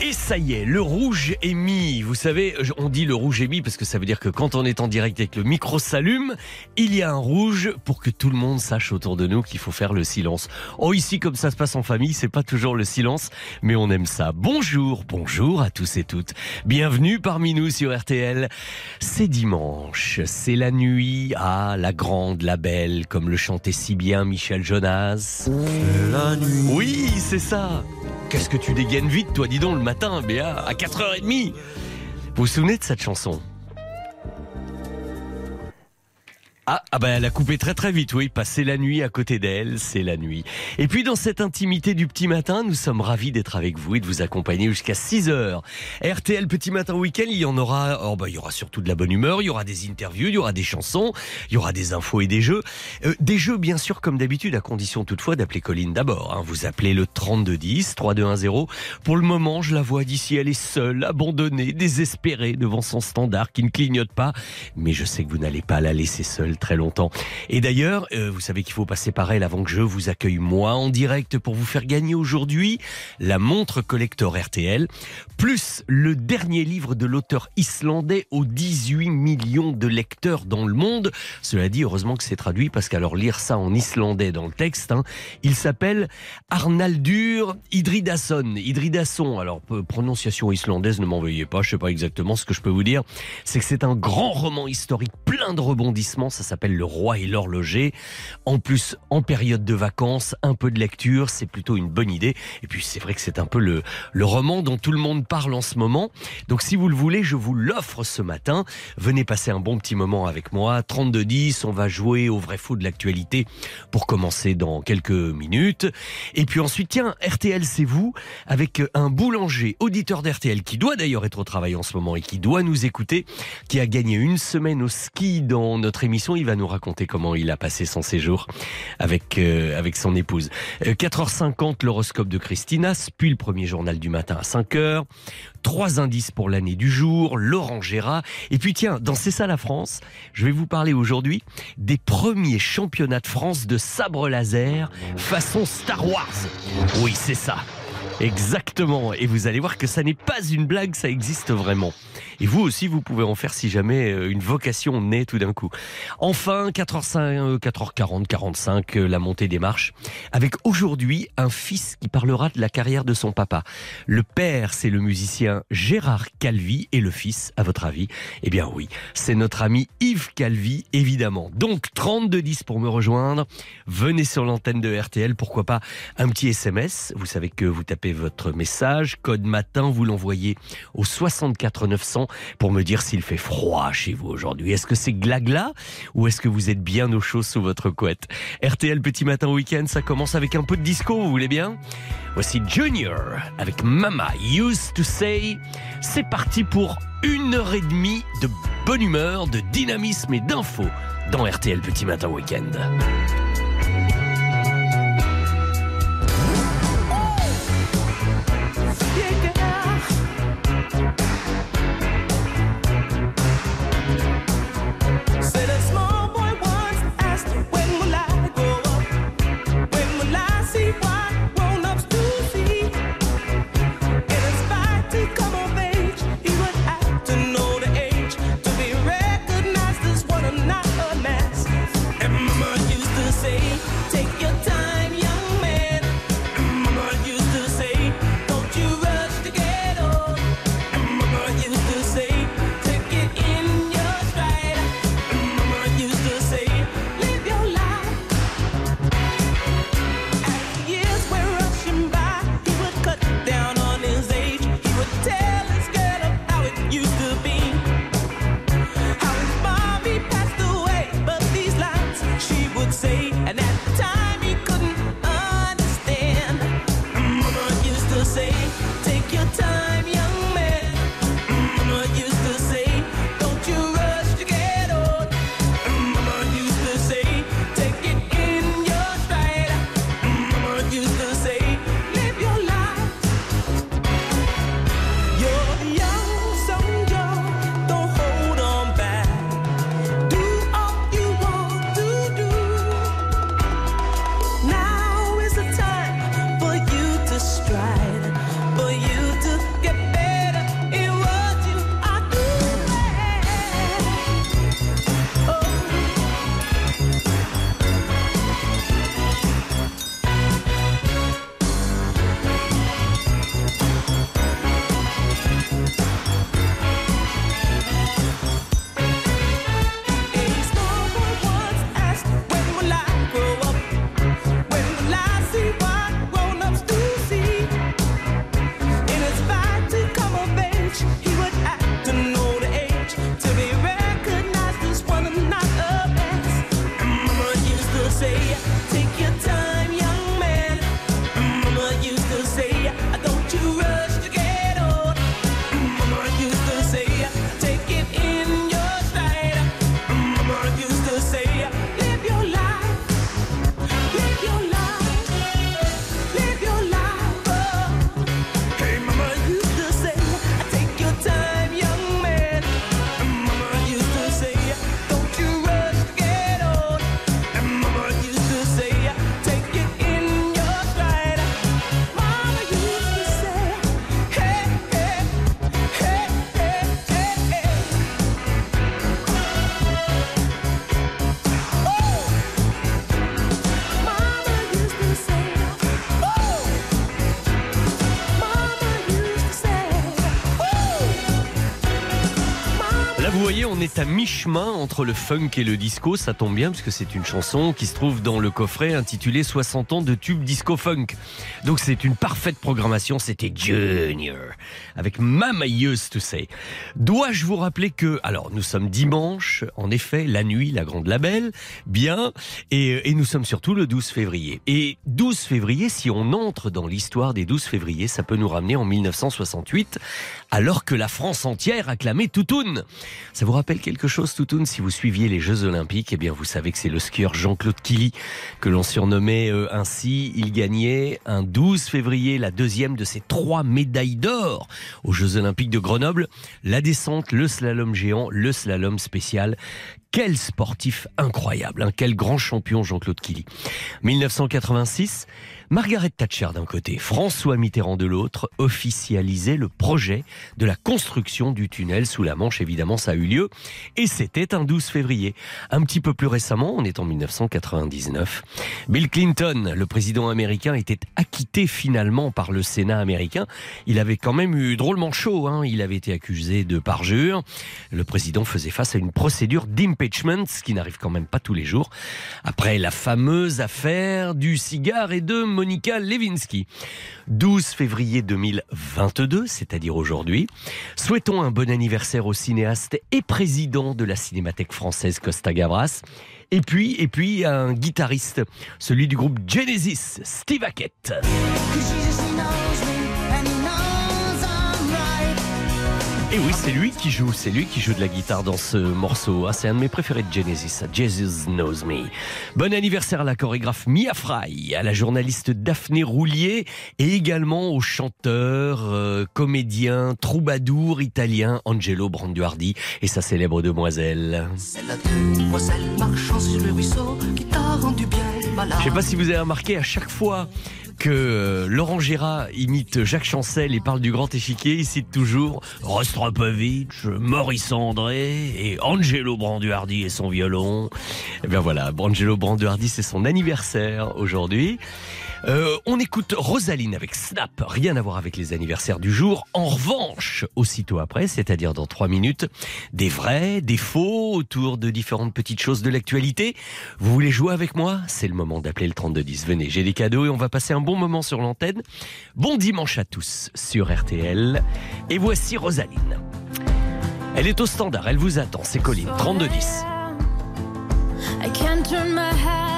Et ça y est, le rouge est mis. Vous savez, on dit le rouge est mis parce que ça veut dire que quand on est en direct et que le micro s'allume, il y a un rouge pour que tout le monde sache autour de nous qu'il faut faire le silence. Oh, ici, comme ça se passe en famille, c'est pas toujours le silence, mais on aime ça. Bonjour, bonjour à tous et toutes. Bienvenue parmi nous sur RTL. C'est dimanche, c'est la nuit à la grande, la belle, comme le chantait si bien Michel Jonas. La nuit. Oui, c'est ça. Qu'est-ce que tu dégaines vite, toi, dis donc, le matin, Béa, à 4h30 Vous vous souvenez de cette chanson? Ah, ah bah elle a coupé très très vite, oui. Passer la nuit à côté d'elle, c'est la nuit. Et puis dans cette intimité du petit matin, nous sommes ravis d'être avec vous et de vous accompagner jusqu'à 6 heures. RTL Petit Matin Week-end, il y en aura, oh bah il y aura surtout de la bonne humeur, il y aura des interviews, il y aura des chansons, il y aura des infos et des jeux. Euh, des jeux bien sûr comme d'habitude, à condition toutefois d'appeler Colline d'abord. Hein. Vous appelez le 3210, 3210. Pour le moment, je la vois d'ici, elle est seule, abandonnée, désespérée devant son standard qui ne clignote pas. Mais je sais que vous n'allez pas la laisser seule très longtemps. Et d'ailleurs, euh, vous savez qu'il faut passer par elle avant que je vous accueille moi en direct pour vous faire gagner aujourd'hui la montre collector RTL, plus le dernier livre de l'auteur islandais aux 18 millions de lecteurs dans le monde. Cela dit, heureusement que c'est traduit parce qu'alors lire ça en islandais dans le texte, hein, il s'appelle Arnaldur Idridason. Idridason, alors prononciation islandaise, ne m'en veuillez pas, je sais pas exactement ce que je peux vous dire, c'est que c'est un grand roman historique plein de rebondissements, s'appelle Le Roi et l'horloger. En plus, en période de vacances, un peu de lecture, c'est plutôt une bonne idée. Et puis c'est vrai que c'est un peu le, le roman dont tout le monde parle en ce moment. Donc si vous le voulez, je vous l'offre ce matin. Venez passer un bon petit moment avec moi. 32-10, on va jouer au vrai faux de l'actualité pour commencer dans quelques minutes. Et puis ensuite, tiens, RTL, c'est vous, avec un boulanger, auditeur d'RTL, qui doit d'ailleurs être au travail en ce moment et qui doit nous écouter, qui a gagné une semaine au ski dans notre émission. Il va nous raconter comment il a passé son séjour avec, euh, avec son épouse. 4h50, euh, l'horoscope de Christina, puis le premier journal du matin à 5h. Trois indices pour l'année du jour, Laurent Gérard. Et puis tiens, dans C'est ça la France, je vais vous parler aujourd'hui des premiers championnats de France de sabre laser façon Star Wars. Oui, c'est ça. Exactement. Et vous allez voir que ça n'est pas une blague, ça existe vraiment. Et vous aussi, vous pouvez en faire si jamais euh, une vocation naît tout d'un coup. Enfin, 4h05, 4h40, 45, la montée des marches. Avec aujourd'hui un fils qui parlera de la carrière de son papa. Le père, c'est le musicien Gérard Calvi. Et le fils, à votre avis? Eh bien oui, c'est notre ami Yves Calvi, évidemment. Donc, 3210 pour me rejoindre. Venez sur l'antenne de RTL. Pourquoi pas un petit SMS. Vous savez que vous tapez votre message. Code matin, vous l'envoyez au 64 900 pour me dire s'il fait froid chez vous aujourd'hui. Est-ce que c'est glagla ou est-ce que vous êtes bien au chaud sous votre couette? RTL Petit Matin Week-end, ça commence avec un peu de disco, vous voulez bien? Voici Junior avec Mama Used to Say. C'est parti pour une heure et demie de bonne humeur, de dynamisme et d'infos dans RTL Petit Matin Week-end. On est à mi-chemin entre le funk et le disco. Ça tombe bien parce que c'est une chanson qui se trouve dans le coffret intitulé 60 ans de tube disco funk. Donc c'est une parfaite programmation. C'était Junior avec Mama Used to Say. Dois-je vous rappeler que, alors nous sommes dimanche, en effet, la nuit, la grande label, bien, et, et nous sommes surtout le 12 février. Et 12 février, si on entre dans l'histoire des 12 février, ça peut nous ramener en 1968, alors que la France entière acclamait Toutoun. Ça vous rappelle quelque chose, Toutoun? Si vous suiviez les Jeux Olympiques, eh bien, vous savez que c'est le skieur Jean-Claude Killy que l'on surnommait euh, ainsi. Il gagnait un 12 février la deuxième de ses trois médailles d'or aux Jeux Olympiques de Grenoble. La descente, le slalom géant, le slalom spécial. Quel sportif incroyable, hein quel grand champion Jean-Claude Killy. 1986, Margaret Thatcher d'un côté, François Mitterrand de l'autre, officialisaient le projet de la construction du tunnel sous la Manche. Évidemment, ça a eu lieu. Et c'était un 12 février. Un petit peu plus récemment, on est en 1999, Bill Clinton, le président américain, était acquitté finalement par le Sénat américain. Il avait quand même eu drôlement chaud. Hein. Il avait été accusé de parjure. Le président faisait face à une procédure d'impeachment, ce qui n'arrive quand même pas tous les jours. Après la fameuse affaire du cigare et de Monica Lewinsky. 12 février 2022, c'est-à-dire aujourd'hui. Souhaitons un bon anniversaire au cinéaste et président de la Cinémathèque française Costa Gavras. Et puis, et puis un guitariste, celui du groupe Genesis, Steve Hackett. Et oui, c'est lui qui joue, c'est lui qui joue de la guitare dans ce morceau. Ah, c'est un de mes préférés de Genesis, Jesus Knows Me. Bon anniversaire à la chorégraphe Mia Fry, à la journaliste Daphné Roulier et également au chanteur, euh, comédien, troubadour italien Angelo Branduardi et sa célèbre demoiselle. C'est la demoiselle marchant sur le ruisseau qui t'a rendu bien. Je sais pas si vous avez remarqué, à chaque fois que euh, Laurent Gérard imite Jacques Chancel et parle du grand échiquier, il cite toujours Rostropovitch, Maurice André et Angelo Branduardi et son violon. Et bien voilà, Angelo Branduardi, c'est son anniversaire aujourd'hui. Euh, on écoute Rosaline avec Snap, rien à voir avec les anniversaires du jour. En revanche, aussitôt après, c'est-à-dire dans trois minutes, des vrais, des faux autour de différentes petites choses de l'actualité. Vous voulez jouer avec moi? C'est le moment d'appeler le 3210. Venez, j'ai des cadeaux et on va passer un bon moment sur l'antenne. Bon dimanche à tous sur RTL. Et voici Rosaline. Elle est au standard, elle vous attend, c'est Colline, 3210. I can't turn my head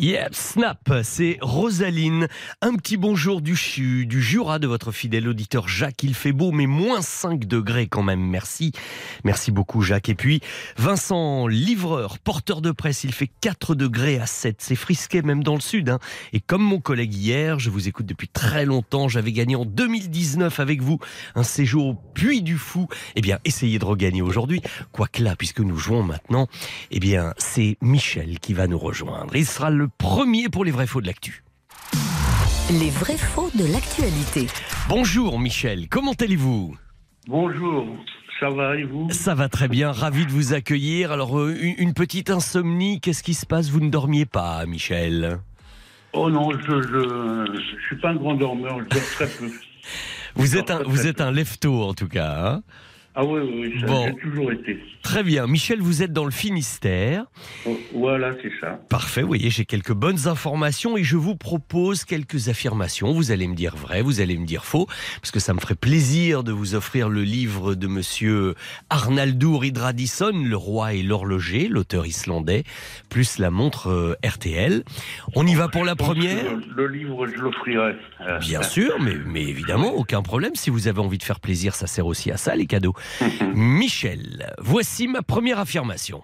Yep, snap, c'est Rosaline. Un petit bonjour du, Chu, du Jura de votre fidèle auditeur Jacques. Il fait beau, mais moins 5 degrés quand même. Merci. Merci beaucoup, Jacques. Et puis, Vincent, livreur, porteur de presse, il fait 4 degrés à 7. C'est frisqué même dans le sud. Hein. Et comme mon collègue hier, je vous écoute depuis très longtemps. J'avais gagné en 2019 avec vous un séjour au Puy du Fou. Eh bien, essayez de regagner aujourd'hui. Quoique là, puisque nous jouons maintenant, eh bien, c'est Michel qui va nous rejoindre. Il sera le premier pour les vrais faux de l'actu. Les vrais faux de l'actualité. Bonjour Michel, comment allez-vous? Bonjour, ça va et vous? Ça va très bien, ravi de vous accueillir. Alors, euh, une, une petite insomnie, qu'est-ce qui se passe? Vous ne dormiez pas, Michel? Oh non, je, je, je suis pas un grand dormeur, je dors très peu. Vous êtes un, vous êtes un lefto en tout cas. hein? Ah oui, oui, ça Bon. j'ai toujours été. très bien. Michel, vous êtes dans le Finistère. Oh, Voilà, c'est ça. Parfait, vous voyez, j'ai quelques bonnes informations et je vous propose quelques affirmations. Vous allez me dire vrai, vous allez me dire faux, parce que ça me ferait plaisir de vous offrir le livre de monsieur Arnaldur Ridradisson, Le roi et l'horloger, l'auteur islandais, plus la montre euh, RTL. On y va pour la première Le, livre, je l'offrirai. Bien sûr, mais, mais évidemment, aucun problème. Si vous avez envie de faire plaisir, ça sert aussi à ça, les cadeaux. Michel, voici ma première affirmation.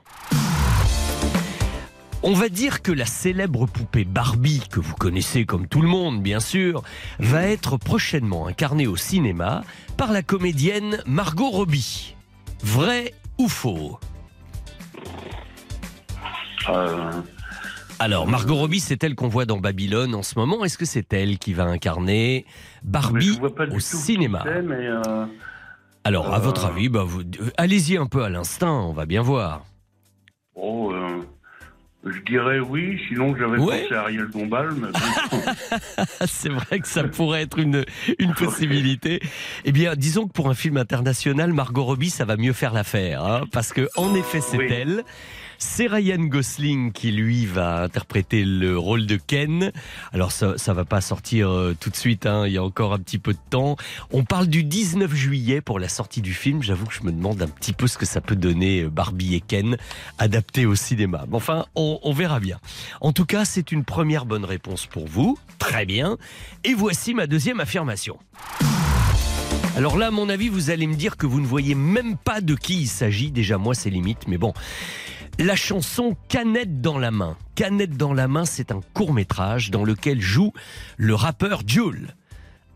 On va dire que la célèbre poupée Barbie, que vous connaissez comme tout le monde, bien sûr, va être prochainement incarnée au cinéma par la comédienne Margot Robbie. Vrai ou faux? Euh, Alors, Margot Robbie, c'est elle qu'on voit dans Babylone en ce moment. Est-ce que c'est elle qui va incarner Barbie je vois pas du au cinéma? mais euh, Alors, à votre avis, bah, vous, euh, allez-y un peu à l'instinct, on va bien voir. oh, euh, je dirais oui, sinon j'avais Ouais. pensé à Ariel Dombal, mais C'est vrai que ça pourrait être une, une possibilité. Eh bien, disons que pour un film international, Margot Robbie, ça va mieux faire l'affaire. hein, parce que, en effet, c'est Oui. elle. C'est Ryan Gosling qui, lui, va interpréter le rôle de Ken. Alors, ça, ça va pas sortir euh, tout de suite, hein, il y a encore un petit peu de temps. On parle du 19 juillet pour la sortie du film. J'avoue que je me demande un petit peu ce que ça peut donner euh, Barbie et Ken adaptés au cinéma. Mais enfin, on, on verra bien. En tout cas, c'est une première bonne réponse pour vous. Très bien. Et voici ma deuxième affirmation. Alors là, à mon avis, vous allez me dire que vous ne voyez même pas de qui il s'agit. Déjà, moi, c'est limite, mais bon. La chanson Canette dans la main. Canette dans la main, c'est un court métrage dans lequel joue le rappeur Jules.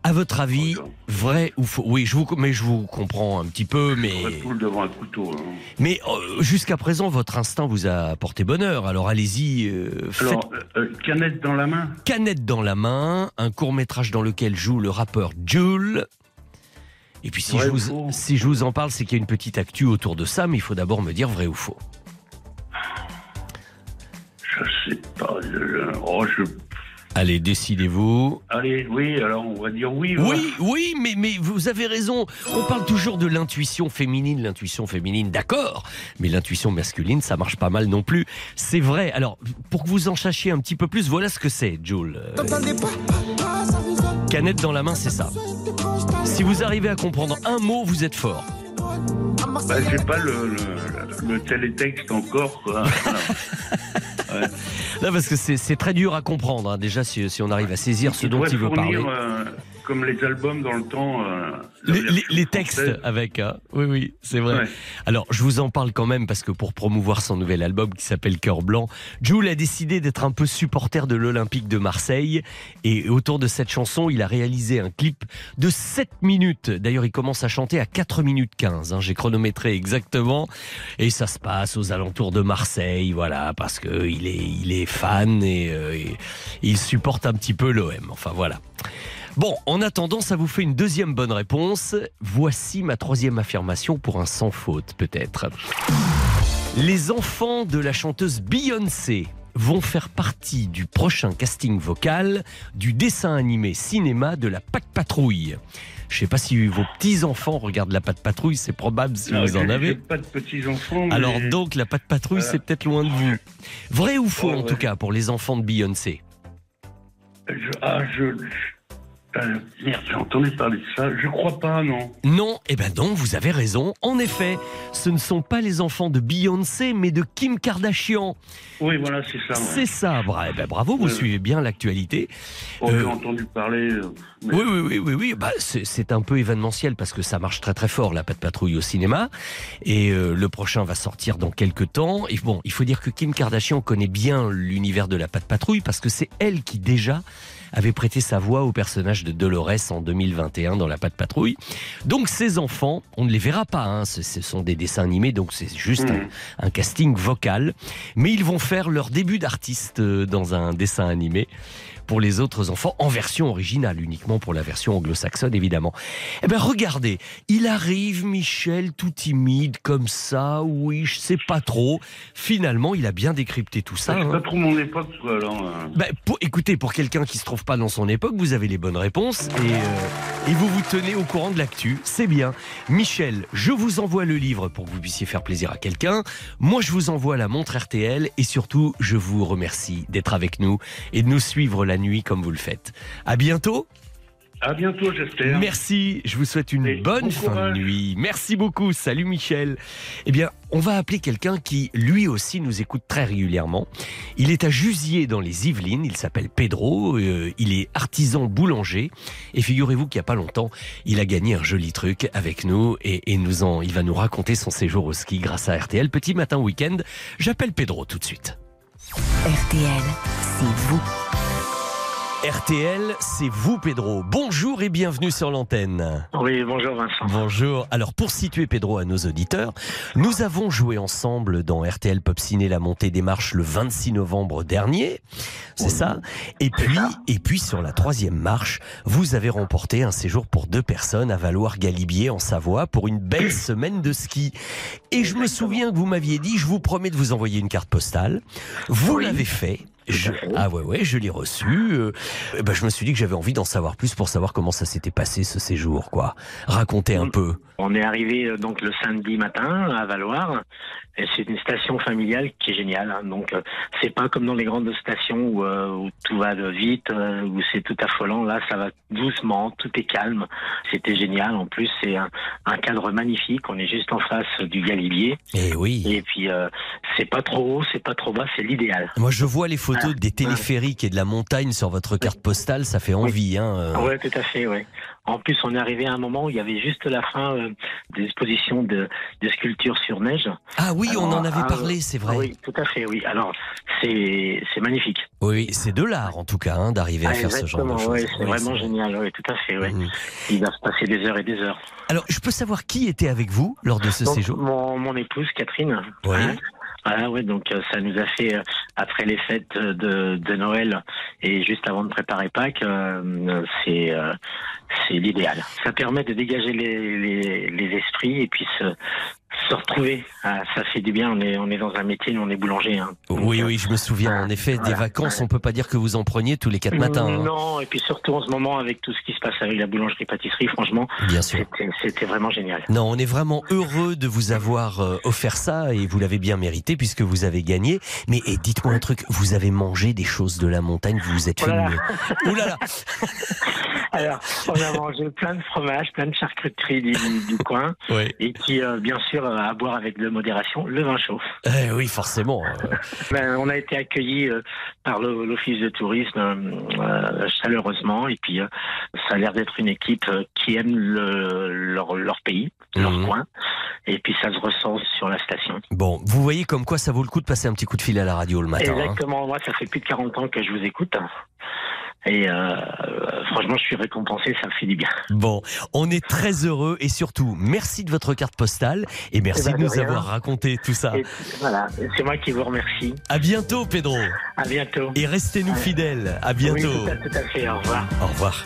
À votre avis, Bonjour. vrai ou faux? Oui, je vous, mais je vous comprends un petit peu, mais, devant un couteau. hein. mais euh, jusqu'à présent, votre instinct vous a porté bonheur. Alors allez-y, euh, Alors, euh, euh, canette dans la main Canette dans la main, un court métrage dans lequel joue le rappeur Jules. Et puis si, Vrai je ou vous, si je vous en parle, c'est qu'il y a une petite actu autour de ça, mais il faut d'abord me dire vrai ou faux. Je sais pas. je- oh, je... Allez, décidez-vous. Allez, oui, alors on va dire oui. voilà. Oui, oui, mais, mais vous avez raison. On parle toujours de l'intuition féminine, l'intuition féminine, d'accord. Mais l'intuition masculine, ça marche pas mal non plus. C'est vrai. Alors, pour que vous en sachiez un petit peu plus, voilà ce que c'est, Jules. Canette dans la main, c'est ça. Si vous arrivez à comprendre un mot, vous êtes fort. Bah, j'ai pas le, le, le télétexte encore, quoi. Parce que c'est c'est très dur à comprendre. hein. Déjà, si, si on arrive à saisir ce Il dont il veut parler. euh, comme les albums dans le temps. euh, Les, les- les textes avec, hein. oui, oui, c'est vrai. Ouais. Alors, je vous en parle quand même parce que pour promouvoir son nouvel album qui s'appelle Cœur Blanc, Jules a décidé d'être un peu supporter de l'Olympique de Marseille. Et autour de cette chanson, il a réalisé un clip de 7 minutes. D'ailleurs, il commence à chanter à 4 minutes 15. hein. J'ai chronométré exactement. Et ça se passe aux alentours de Marseille, voilà, parce que il est, il est fan et, euh, et il supporte un petit peu l'OM. Enfin, voilà. Bon, en attendant, ça vous fait une deuxième bonne réponse. Voici ma troisième affirmation pour un sans faute, peut-être. Les enfants de la chanteuse Beyoncé vont faire partie du prochain casting vocal du dessin animé cinéma de la Pac Patrouille. Je sais pas si vos petits-enfants regardent la patte patrouille, c'est probable si Non, vous en avez. pas de petits enfants. mais- Alors donc, la patte patrouille, Voilà. c'est peut-être loin de vous. Vrai ou faux, en ouais. tout cas, pour les enfants de Beyoncé? Je- ah, je. Euh, merde, j'ai entendu parler de ça. Je crois pas, non. Non, eh ben non, vous avez raison. En effet, ce ne sont pas les enfants de Beyoncé, mais de Kim Kardashian. Oui, voilà, c'est ça. ouais. C'est ça. Bra- eh ben, bravo, vous Ouais. suivez bien l'actualité. Oh, j'ai euh, entendu parler. euh, mais- Oui, oui, oui, oui, oui. Bah, c'est c'est un peu événementiel parce que ça marche très très fort la patte patrouille au cinéma et euh, le prochain va sortir dans quelques temps. Et bon, il faut dire que Kim Kardashian connaît bien l'univers de la patte patrouille parce que c'est elle qui déjà avait prêté sa voix au personnage de Dolores en 2021 dans la patte patrouille. Donc ces enfants, on ne les verra pas. Hein. Ce, ce sont des dessins animés, donc c'est juste un, Mhm. un casting vocal. Mais ils vont faire leur début d'artiste euh, dans un dessin animé pour les autres enfants en version originale, uniquement pour la version anglo-saxonne évidemment. Eh bien regardez, il arrive Michel tout timide comme ça, oui, je sais pas trop. Finalement, il a bien décrypté tout ça. C'est hein. pas trop mon époque, quoi, alors. euh. Pour- écoutez, pour quelqu'un qui se trouve pas dans son époque, vous avez les bonnes réponses et, euh, et vous vous tenez au courant de l'actu. C'est bien. Michel, je vous envoie le livre pour que vous puissiez faire plaisir à quelqu'un. Moi, je vous envoie la montre RTL et surtout, je vous remercie d'être avec nous et de nous suivre la nuit comme vous le faites. À bientôt. À bientôt, j'espère. Merci. Je vous souhaite une Et bonne bon fin de nuit. Merci beaucoup. Salut Michel. Eh bien, on va appeler quelqu'un qui, lui aussi, nous écoute très régulièrement. Il est à Jusier dans les Yvelines. Il s'appelle Pedro. euh, il est artisan boulanger. Et figurez-vous qu'il n'y a pas longtemps, il a gagné un joli truc avec nous et, et nous en, il va nous raconter son séjour au ski grâce à RTL. Petit matin week-end. J'appelle Pedro tout de suite. RTL, c'est vous. RTL, c'est vous Pedro. Bonjour et bienvenue sur l'antenne. Oui, bonjour Vincent. Bonjour. Alors pour situer Pedro à nos auditeurs, nous avons joué ensemble dans RTL Pop Ciné la montée des marches le 26 novembre dernier. C'est ça? Et puis et puis sur la troisième marche, vous avez remporté un séjour pour deux personnes à Valoir-Galibier en Savoie pour une belle semaine de ski. Et je me souviens que vous m'aviez dit, je vous promets de vous envoyer une carte postale. Vous Oui. l'avez fait. Je- ah ouais ouais, je l'ai reçu. Euh, ben, je me suis dit que j'avais envie d'en savoir plus pour savoir comment ça s'était passé ce séjour, quoi. Racontez un peu. On est arrivé euh, donc le samedi matin à Valoir. Et c'est une station familiale qui est géniale. hein. Donc euh, c'est pas comme dans les grandes stations où, euh, où tout va vite, où c'est tout affolant. Là, ça va doucement, tout est calme. C'était génial. En plus, c'est un, un cadre magnifique. On est juste en face du Galibier. Eh oui. Et puis euh, c'est pas trop haut, c'est pas trop bas, c'est l'idéal. Moi, je vois les photos des téléphériques et de la montagne sur votre carte postale, ça fait envie. Hein. euh. Ouais, tout à fait, ouais. En plus, on est arrivé à un moment où il y avait juste la fin euh, des expositions de, de sculptures sur neige. Ah oui, on en avait ah, parlé, c'est vrai. Oui, tout à fait, oui. Alors, c'est magnifique. Oui, c'est de l'art en tout cas hein, d'arriver à Ah, faire ce genre de choses. ouais, c'est Oui, vraiment vrai. génial, oui, tout à fait, oui. Mhm. Il va se passer des heures et des heures. Alors, je peux savoir qui était avec vous lors de ce Donc, séjour? mon, mon épouse, Catherine. Oui. hein, Voilà, ouais, donc euh, ça nous a fait, euh, après les fêtes de, de Noël et juste avant de préparer Pâques, euh, c'est euh, c'est l'idéal. Ça permet de dégager les, les, les esprits et puis se, se retrouver. Ah, ça fait du bien, on est, on est dans un métier, on est boulanger. Hein. Donc, Oui, oui, je me souviens. En effet, des voilà. vacances, on peut pas dire que vous en preniez tous les quatre matins. hein. Non, et puis surtout en ce moment, avec tout ce qui se passe avec la boulangerie-pâtisserie, franchement, c'était vraiment génial. Non, on est vraiment heureux de vous avoir euh, offert ça et vous l'avez bien mérité puisque vous avez gagné. Mais dites-moi un truc, vous avez mangé des choses de la montagne, vous vous êtes Oh fait là une... Oh là là Alors, on a mangé plein de fromages, plein de charcuteries du, du coin, Oui. et puis euh, bien sûr euh, à boire avec de modération le vin chaud. Eh oui, forcément. euh, Ben, on a été accueillis euh, par l'office de tourisme euh, chaleureusement, et puis euh, ça a l'air d'être une équipe qui aime le, leur, leur pays, leur Mhm. coin, et puis ça se ressent sur la station. Bon, vous voyez comme quoi ça vaut le coup de passer un petit coup de fil à la radio le matin. hein. Exactement, moi ça fait plus de 40 ans que je vous écoute. Et euh, franchement, je suis récompensé, ça me fait du bien. Bon, on est très heureux et surtout, merci de votre carte postale et merci Eh ben, de de nous avoir raconté tout ça. Et voilà, c'est moi qui vous remercie. À bientôt, Pedro. À bientôt. Et restez-nous fidèles. À bientôt. Oui, tout à, tout à fait, au revoir. Au revoir.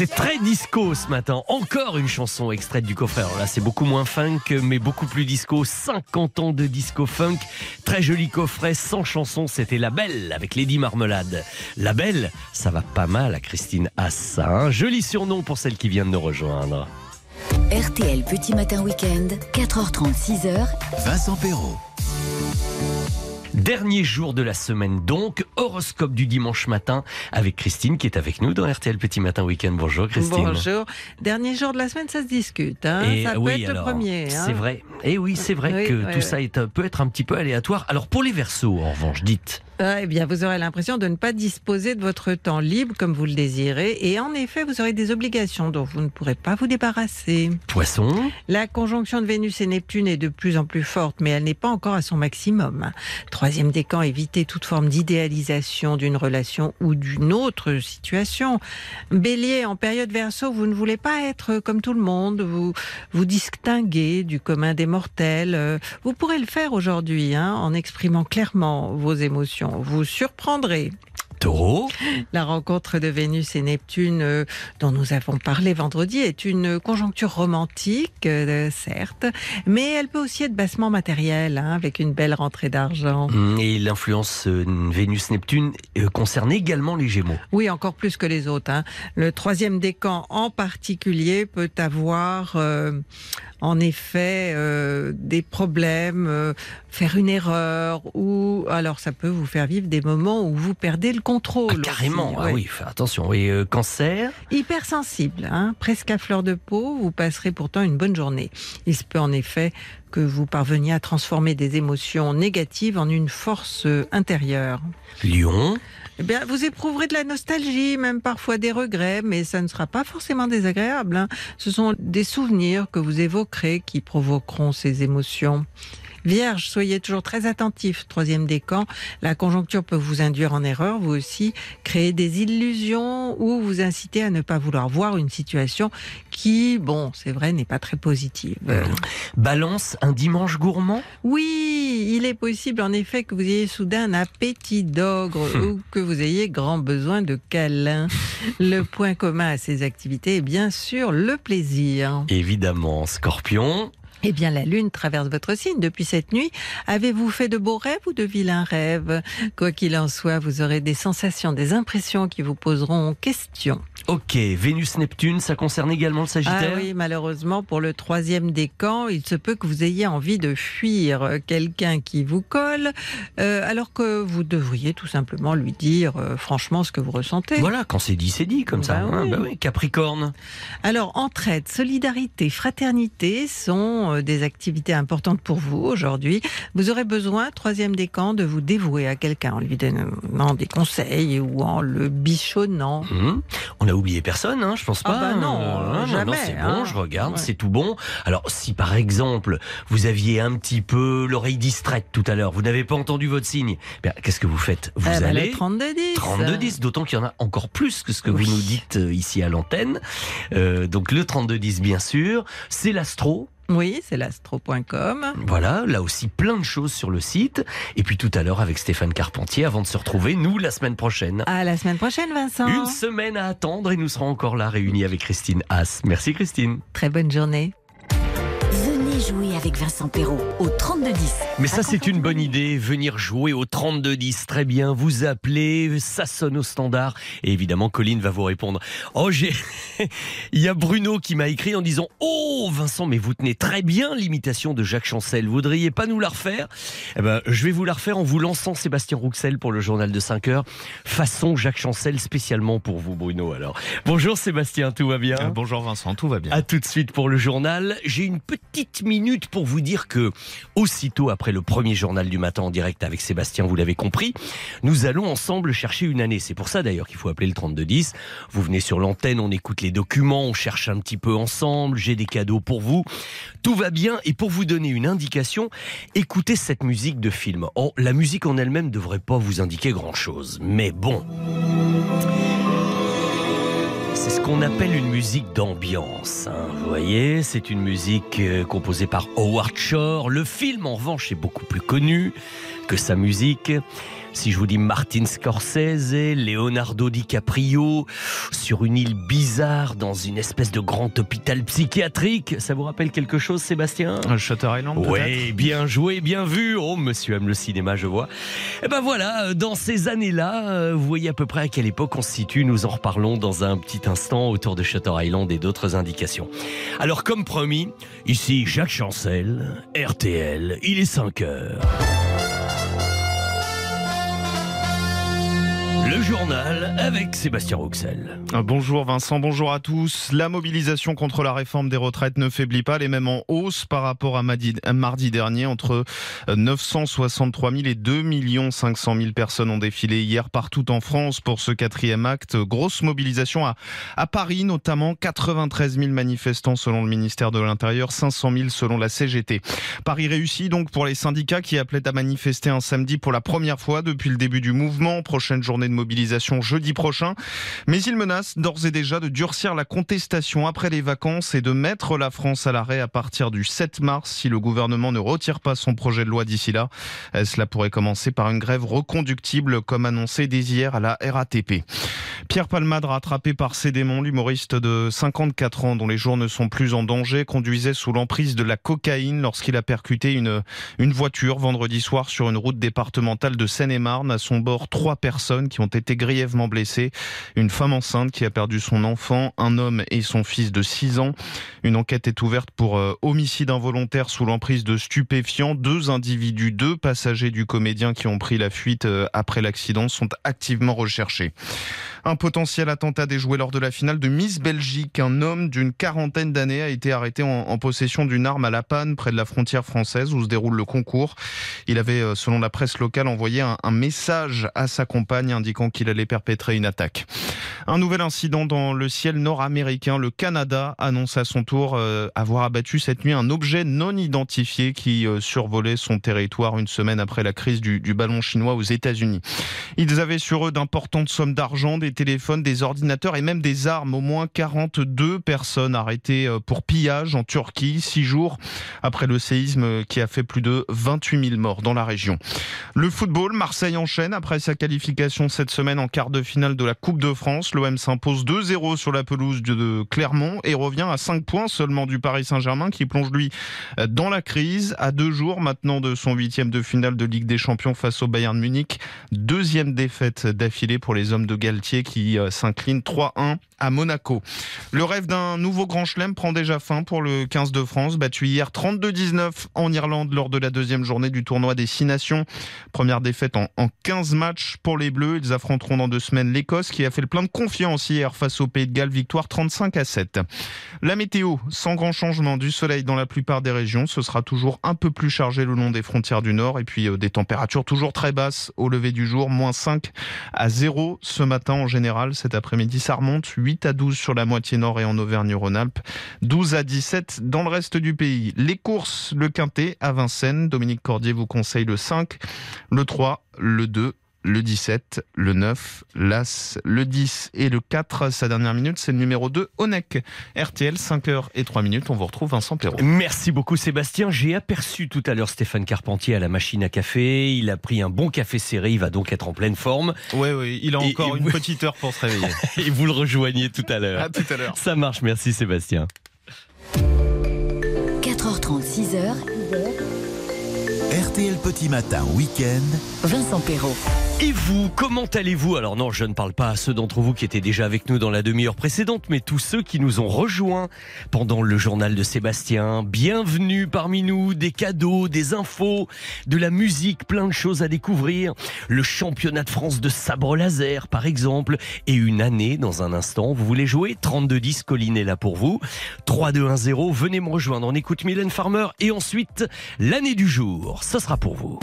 C'est très disco ce matin. Encore une chanson extraite du coffret. Alors là, c'est beaucoup moins funk, mais beaucoup plus disco. 50 ans de disco funk. Très joli coffret, sans chanson. C'était La Belle avec Lady Marmelade. La Belle, ça va pas mal à Christine Assa. Un joli surnom pour celle qui vient de nous rejoindre. RTL Petit Matin Week-end, 4h30, 6h. Vincent Perrault. Dernier jour de la semaine donc, horoscope du dimanche matin avec Christine qui est avec nous dans RTL Petit Matin Week-end. Bonjour Christine. Bonjour. Dernier jour de la semaine, ça se discute. Hein. Et ça peut oui, être le premier. hein. C'est vrai. Et oui, c'est vrai Oui, que oui, tout ça est, peut être un petit peu aléatoire. Alors pour les versos, en revanche, dites. Ah, eh bien, vous aurez l'impression de ne pas disposer de votre temps libre comme vous le désirez. Et en effet, vous aurez des obligations dont vous ne pourrez pas vous débarrasser. Poisson, La conjonction de Vénus et Neptune est de plus en plus forte, mais elle n'est pas encore à son maximum. Troisième décan, évitez toute forme d'idéalisation d'une relation ou d'une autre situation. Bélier, en période verso, vous ne voulez pas être comme tout le monde, vous vous distinguez du commun des mortels. Euh, Vous pourrez le faire aujourd'hui hein, en exprimant clairement vos émotions. Vous surprendrez? taureau, La rencontre de Vénus et Neptune, euh, dont nous avons parlé vendredi, est une conjoncture romantique, euh, certes, mais elle peut aussi être bassement matérielle, hein, avec une belle rentrée d'argent. Hum, et l'influence euh, Vénus-Neptune concerne également les Gémeaux. Oui, encore plus que les autres. hein. Le troisième décan en particulier peut avoir, en effet, euh, des problèmes, euh, faire une erreur, ou alors ça peut vous faire vivre des moments où vous perdez le contrôle. Ah, carrément, aussi, ah ouais. oui, attention. Et euh, cancer, Hypersensible, hein, presque à fleur de peau, vous passerez pourtant une bonne journée. Il se peut en effet que vous parveniez à transformer des émotions négatives en une force euh, intérieure. lion, Eh bien, vous éprouverez de la nostalgie, même parfois des regrets, mais ça ne sera pas forcément désagréable. hein. Ce sont des souvenirs que vous évoquerez qui provoqueront ces émotions. Vierge, soyez toujours très attentif. Troisième décan, la conjoncture peut vous induire en erreur, vous aussi, créer des illusions ou vous inciter à ne pas vouloir voir une situation qui, bon, c'est vrai, n'est pas très positive. Euh, balance, un dimanche gourmand? oui, il est possible en effet que vous ayez soudain un appétit d'ogre ou que vous ayez grand besoin de câlins. Le point commun à ces activités est bien sûr le plaisir. Évidemment, scorpion, Eh bien, la Lune traverse votre signe depuis cette nuit. Avez-vous fait de beaux rêves ou de vilains rêves? Quoi qu'il en soit, vous aurez des sensations, des impressions qui vous poseront question. Ok, Vénus-Neptune, ça concerne également le Ah Sagittaire oui, malheureusement, pour le troisième décan, il se peut que vous ayez envie de fuir euh, quelqu'un qui vous colle, euh, alors que vous devriez tout simplement lui dire euh, franchement ce que vous ressentez. Voilà, quand c'est dit, c'est dit comme ça. Bah hein, oui. bah oui. Capricorne, Alors, entraide, solidarité, fraternité sont des activités importantes pour vous aujourd'hui. Vous aurez besoin, troisième décan, de vous dévouer à quelqu'un en lui donnant des conseils ou en le bichonnant. On a oublié personne, hein, je pense Ah pas. bah non, Euh, non, jamais, non, c'est bon, hein. je regarde, Ouais. c'est tout bon. Alors, si par exemple, vous aviez un petit peu l'oreille distraite tout à l'heure, vous n'avez pas entendu votre signe, bien, qu'est-ce que vous faites? Vous Eh ben, allez... le 32-10. 32-10, d'autant qu'il y en a encore plus que ce que Oui. vous nous dites euh, ici à l'antenne. Euh, donc le 32-10, bien sûr. C'est l'astro. Oui, c'est l'astro.com. Voilà, là aussi plein de choses sur le site. Et puis tout à l'heure avec Stéphane Carpentier, avant de se retrouver, nous, la semaine prochaine. À la semaine prochaine, Vincent. Une semaine à attendre et nous serons encore là réunis avec Christine Haas. Merci Christine. Très bonne journée. Avec Vincent Perrault au 3210. Mais ça, c'est une bonne idée. Venir jouer au 3210. Très bien. Vous appelez, ça sonne au standard. Et évidemment, Colline va vous répondre. Oh, j'ai. Il y a Bruno qui m'a écrit en disant Oh, Vincent, mais vous tenez très bien l'imitation de Jacques Chancel. Vous voudriez pas nous la refaire? Eh ben, je vais vous la refaire en vous lançant Sébastien Rouxel pour le journal de 5 heures. Façon Jacques Chancel, spécialement pour vous, Bruno. Alors, bonjour Sébastien, tout va bien? Euh, Bonjour Vincent, tout va bien. à tout de suite pour le journal. J'ai une petite minute pour vous dire que, aussitôt après le premier journal du matin en direct avec Sébastien, vous l'avez compris, nous allons ensemble chercher une année. C'est pour ça d'ailleurs qu'il faut appeler le 3210. Vous venez sur l'antenne, on écoute les documents, on cherche un petit peu ensemble, j'ai des cadeaux pour vous. Tout va bien et pour vous donner une indication, écoutez cette musique de film. Oh, la musique en elle-même devrait pas vous indiquer grand-chose. Mais bon. C'est ce qu'on appelle une musique d'ambiance. hein. Vous voyez, c'est une musique euh, composée par Howard Shore. Le film, en revanche, est beaucoup plus connu que sa musique. Si je vous dis Martin Scorsese, Leonardo DiCaprio, sur une île bizarre dans une espèce de grand hôpital psychiatrique, ça vous rappelle quelque chose, Sébastien? Shutter Island Oui, bien joué, bien vu. Oh, monsieur aime le cinéma, je vois. Et ben voilà, dans ces années-là, euh, vous voyez à peu près à quelle époque on se situe. Nous en reparlons dans un petit instant autour de Shutter Island et d'autres indications. Alors, comme promis, ici Jacques Chancel, RTL, il est 5 heures. Le journal avec Sébastien Rouxel. Ah, Bonjour Vincent, bonjour à tous. La mobilisation contre la réforme des retraites ne faiblit pas, elle est même en hausse par rapport à mardi, dernier. Entre 963 000 et 2 500 000 personnes ont défilé hier partout en France pour ce quatrième acte. Grosse mobilisation à, à Paris, notamment 93 000 manifestants selon le ministère de l'Intérieur, 500 000 selon la CGT. Paris réussi donc pour les syndicats qui appelaient à manifester un samedi pour la première fois depuis le début du mouvement. Prochaine journée de mobilisation jeudi prochain. Mais il menace d'ores et déjà de durcir la contestation après les vacances et de mettre la France à l'arrêt à partir du 7 mars si le gouvernement ne retire pas son projet de loi d'ici là. Euh, Cela pourrait commencer par une grève reconductible comme annoncé dès hier à la RATP. Pierre Palmade, rattrapé par ses démons, l'humoriste de 54 ans dont les jours ne sont plus en danger, conduisait sous l'emprise de la cocaïne lorsqu'il a percuté une, une voiture vendredi soir sur une route départementale de Seine-et-Marne. À son bord, trois personnes qui ont été grièvement blessées. Une femme enceinte qui a perdu son enfant, un homme et son fils de 6 ans. Une enquête est ouverte pour euh, homicide involontaire sous l'emprise de stupéfiants. Deux individus, deux passagers du comédien qui ont pris la fuite euh, après l'accident sont activement recherchés. Un potentiel attentat déjoué lors de la finale de Miss Belgique. Un homme d'une quarantaine d'années a été arrêté en, possession d'une arme à La Panne, près de la frontière française où se déroule le concours. Il avait, euh, selon la presse locale, envoyé un message à sa compagne indiquant qu'il allait perpétrer une attaque. Un nouvel incident dans le ciel nord-américain. Le Canada annonce à son tour euh, avoir abattu cette nuit un objet non identifié qui euh, survolait son territoire une semaine après la crise du, du ballon chinois aux États-Unis. Ils avaient sur eux d'importantes sommes d'argent, des téléphones, des ordinateurs et même des armes. Au moins 42 personnes arrêtées euh, pour pillage en Turquie, six jours après le séisme qui a fait plus de 28 000 morts dans la région. Le football, Marseille enchaîne après sa qualification cette semaine en quart de finale de la Coupe de France. L'OM s'impose 2-0 sur la pelouse de Clermont et revient à 5 points seulement du Paris Saint-Germain qui plonge lui dans la crise à deux jours maintenant de son huitième de finale de Ligue des Champions face au Bayern Munich. Deuxième défaite d'affilée pour les hommes de Galtier qui euh, s'inclinent 3-1 à Monaco. Le rêve d'un nouveau Grand Chelem prend déjà fin pour le 15 de France, battu hier 32-19 en Irlande lors de la deuxième journée du tournoi des Six Nations. Première défaite en, en 15 matchs pour les Bleus. Affronteront dans deux semaines l'Écosse qui a fait le plein de confiance hier face au Pays de Galles, victoire 35 à 7. La météo, sans grand changement, du soleil dans la plupart des régions. Ce sera toujours un peu plus chargé le long des frontières du Nord et puis euh, des températures toujours très basses au lever du jour, moins 5 à 0 ce matin en général. Cet après-midi, ça remonte 8 à 12 sur la moitié nord et en Auvergne-Rhône-Alpes, 12 à 17 dans le reste du pays. Les courses, le quintet à Vincennes, Dominique Cordier vous conseille le 5, le 3, le 2 le 17, le 9, l'As, le 10 et le 4. Sa dernière minute, c'est le numéro 2, Onek. RTL, 5 heures et 3 minutes. On vous retrouve Vincent Perrault. Merci beaucoup Sébastien. J'ai aperçu tout à l'heure Stéphane Carpentier à la machine à café. Il a pris un bon café serré. Il va donc être en pleine forme. Oui, oui, il a Et- encore et une vous- petite heure pour se réveiller. Et vous le rejoignez tout à l'heure. à tout à l'heure. Ça marche. Merci Sébastien. 4h30, 6h, RTL Petit Matin Week-end. Vincent Perrault. Et vous, comment allez-vous? Alors non, je ne parle pas à ceux d'entre vous qui étaient déjà avec nous dans la demi-heure précédente, mais tous ceux qui nous ont rejoints pendant le journal de Sébastien. Bienvenue parmi nous, des cadeaux, des infos, de la musique, plein de choses à découvrir. Le championnat de France de sabre laser, par exemple, et une année dans un instant. Vous voulez jouer? 32-10, Colline est là pour vous. 3-2-1-0, venez me rejoindre. On écoute Mylène Farmer et ensuite l'année du jour. Ce sera pour vous.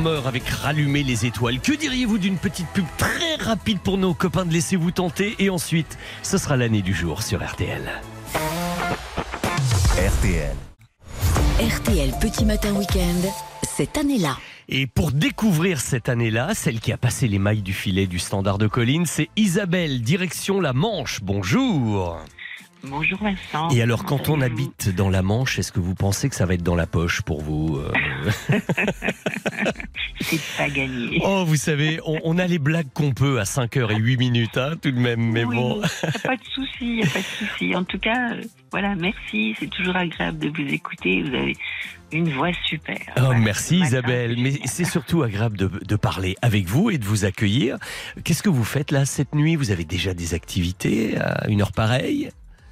Farmer avec Rallumer les étoiles. Que diriez-vous d'une petite pub très rapide pour nos copains de Laissez-vous tenter Et ensuite, ce sera l'année du jour sur RTL. RTL. RTL Petit Matin Week-end, cette année-là. Et pour découvrir cette année-là, celle qui a passé les mailles du filet du standard de Colline, c'est Isabelle, direction la Manche. Bonjour. Bonjour Vincent. Et alors, quand on habite dans la Manche, est-ce que vous pensez que ça va être dans la poche pour vous euh C'est pas gagné. Oh, vous savez, on, on a les blagues qu'on peut à 5h et 8 minutes, hein, tout de même, mais Oui, bon. pas de souci, pas de souci. En tout cas, euh, voilà, merci. C'est toujours agréable de vous écouter. Vous avez une voix super. Oh, Voilà, merci matin, Isabelle, mais c'est surtout agréable de, de parler avec vous et de vous accueillir. Qu'est-ce que vous faites là cette nuit? Vous avez déjà des activités à une heure pareille?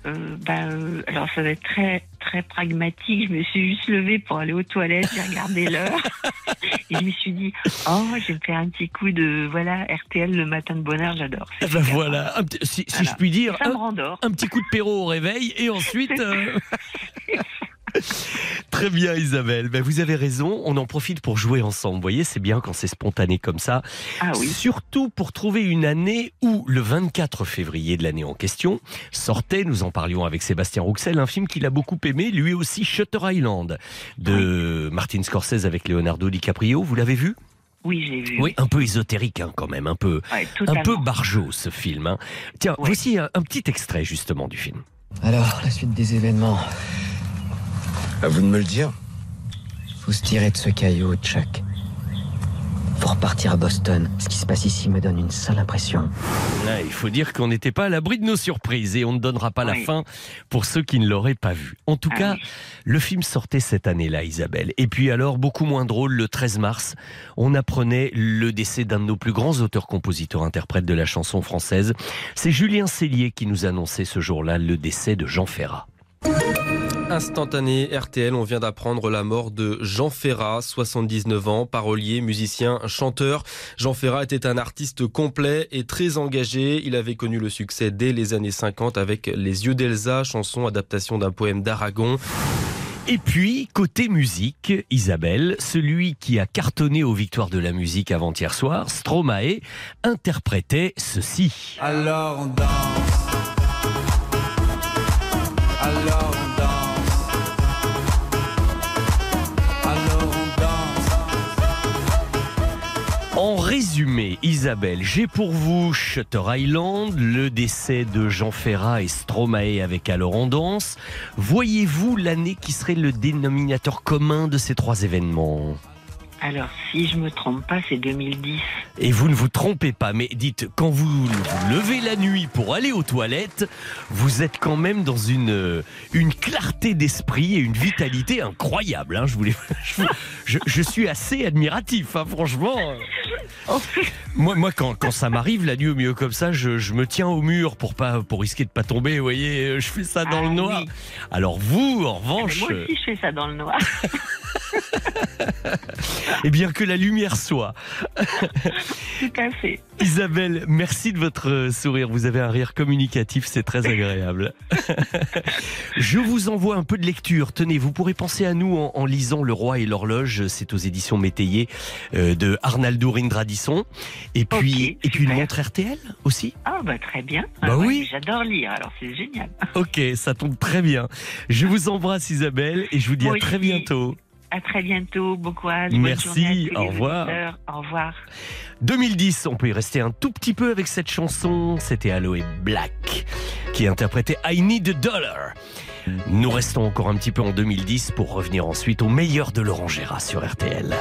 Euh, bah, euh, alors ça va être très très pragmatique. Je me suis juste levée pour aller aux toilettes, j'ai regardé l'heure et je me suis dit oh je vais me faire un petit coup de voilà RTL le matin de bonheur, j'adore. Eh ben voilà, si, si Voilà. je puis dire, Ça me un, un petit coup de perro au réveil et ensuite... Très bien Isabelle, ben, vous avez raison, on en profite pour jouer ensemble. Vous voyez, c'est bien quand c'est spontané comme ça. Ah oui. Surtout pour trouver une année où le 24 février de l'année en question sortait, nous en parlions avec Sébastien Rouxel, un film qu'il a beaucoup aimé, lui aussi Shutter Island de Martin Scorsese avec Leonardo DiCaprio. Vous l'avez vu? Oui, j'ai vu. Oui, un peu ésotérique hein, quand même, un peu, Ouais, un peu barjot ce film. hein. Tiens, Ouais. voici un, un petit extrait justement du film. Alors, la suite des événements. À vous de me le dire. Faut se tirer de ce caillou, Chuck. Faut repartir à Boston. Ce qui se passe ici me donne une sale impression. Là, il faut dire qu'on n'était pas à l'abri de nos surprises et on ne donnera pas la fin pour ceux qui ne l'auraient pas vu. En tout Ah cas, oui. le film sortait cette année-là, Isabelle. Et puis alors, beaucoup moins drôle, le 13 mars, on apprenait le décès d'un de nos plus grands auteurs-compositeurs-interprètes de la chanson française. C'est Julien Cellier qui nous annonçait ce jour-là le décès de Jean Ferrat. Instantané RTL, on vient d'apprendre la mort de Jean Ferrat, 79 ans, parolier, musicien, chanteur. Jean Ferrat était un artiste complet et très engagé. Il avait connu le succès dès les années 50 avec Les yeux d'Elsa, chanson adaptation d'un poème d'Aragon. Et puis, côté musique, Isabelle, celui qui a cartonné aux victoires de la musique avant-hier soir, Stromae, interprétait ceci. Alors on danse. Alors En résumé, Isabelle, j'ai pour vous Shutter Island, le décès de Jean Ferrat et Stromae avec Alors. Voyez-vous l'année qui serait le dénominateur commun de ces trois événements? Alors si je me trompe pas, c'est 2010. Et vous ne vous trompez pas, mais dites, quand vous vous levez la nuit pour aller aux toilettes, vous êtes quand même dans une, euh, une clarté d'esprit et une vitalité incroyable. hein. Je, voulais, je, je- je suis assez admiratif, hein, franchement. Moi, moi quand, quand ça m'arrive la nuit au milieu comme ça, je, je me tiens au mur pour, pas, pour risquer de pas tomber. Vous voyez, je fais ça dans Ah le noir. oui. Alors vous, en Ah, revanche, Moi aussi, je fais ça dans le noir. eh bien que la lumière soit. Tout à fait. Isabelle, merci de votre euh, sourire. Vous avez un rire communicatif, c'est très agréable. Je vous envoie un peu de lecture. Tenez, vous pourrez penser à nous en, en lisant Le Roi et l'Horloge. C'est aux éditions Métayer euh, de Arnaldo Rindradisson. Et puis, et puis une montre RTL aussi. Ah bah très bien. Bah Ah ouais, oui. J'adore lire, alors c'est génial. Ok, ça tombe très bien. Je vous embrasse Isabelle et je vous dis Moi à très aussi. bientôt. À très bientôt, bon courage. Merci, revoir. Au revoir. 2010, on peut y rester un tout petit peu avec cette chanson. C'était Aloe Black qui interprétait I Need a Dollar. Nous restons encore un petit peu en 2010 pour revenir ensuite au meilleur de Laurent Gérard sur RTL.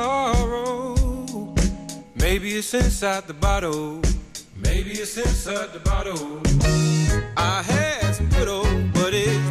Sorrow? Maybe it's inside the bottle. Maybe it's inside the bottle. I had some good old buddies,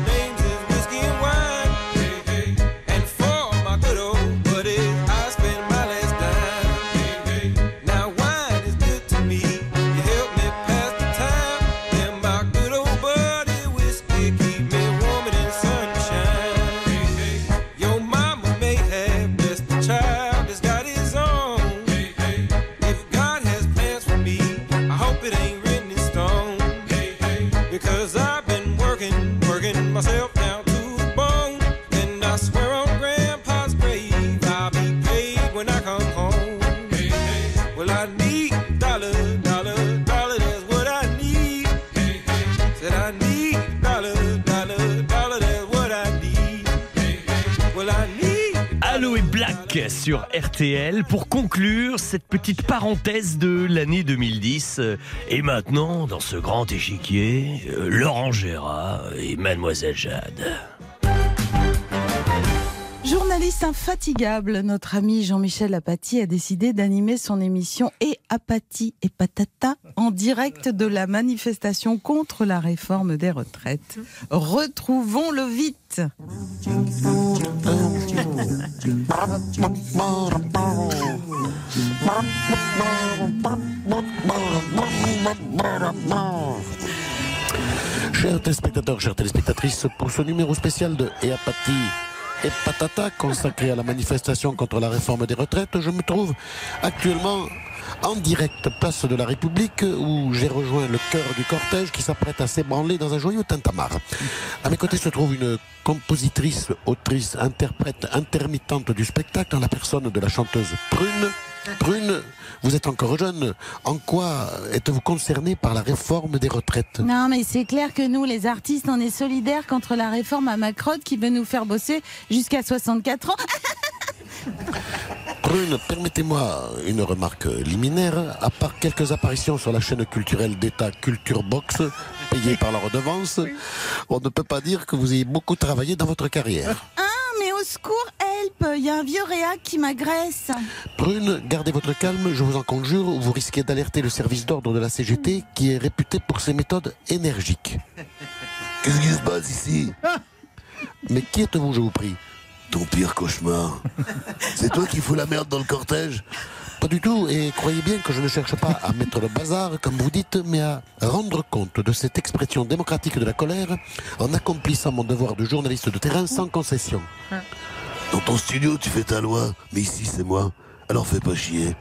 sur RTL pour conclure cette petite parenthèse de l'année 2010. Et maintenant, dans ce grand échiquier, euh, Laurent Gérard et Mademoiselle Jade. Journaliste infatigable, notre ami Jean-Michel Apathy a décidé d'animer son émission Et Apathy et Patata en direct de la manifestation contre la réforme des retraites. Retrouvons-le vite. Chers téléspectateurs, chères téléspectatrices, pour ce numéro spécial de Et Apathie et Patata consacré à la manifestation contre la réforme des retraites, je me trouve actuellement en direct place de la République où j'ai rejoint le cœur du cortège qui s'apprête à s'ébranler dans un joyeux tintamarre. À mes côtés se trouve une compositrice, autrice, interprète intermittente du spectacle en la personne de la chanteuse Prune. Prune, vous êtes encore jeune. En quoi êtes-vous concerné par la réforme des retraites? Non, mais c'est clair que nous, les artistes, on est solidaires contre la réforme à Macron qui veut nous faire bosser jusqu'à 64 ans. Prune, permettez-moi une remarque liminaire. À part quelques apparitions sur la chaîne culturelle d'État Culture Box, payée par la redevance, on ne peut pas dire que vous ayez beaucoup travaillé dans votre carrière. Ah, mais au secours, help Il y a un vieux réac qui m'agresse. Prune, gardez votre calme, je vous en conjure, ou vous risquez d'alerter le service d'ordre de la CGT qui est réputé pour ses méthodes énergiques. Qu'est-ce qui se passe ici? Mais qui êtes-vous, je vous prie? Ton pire cauchemar. C'est toi qui fous la merde dans le cortège? Pas du tout, et croyez bien que je ne cherche pas à mettre le bazar, comme vous dites, mais à rendre compte de cette expression démocratique de la colère en accomplissant mon devoir de journaliste de terrain sans concession. Dans ton studio, tu fais ta loi, mais ici, c'est moi. Alors fais pas chier.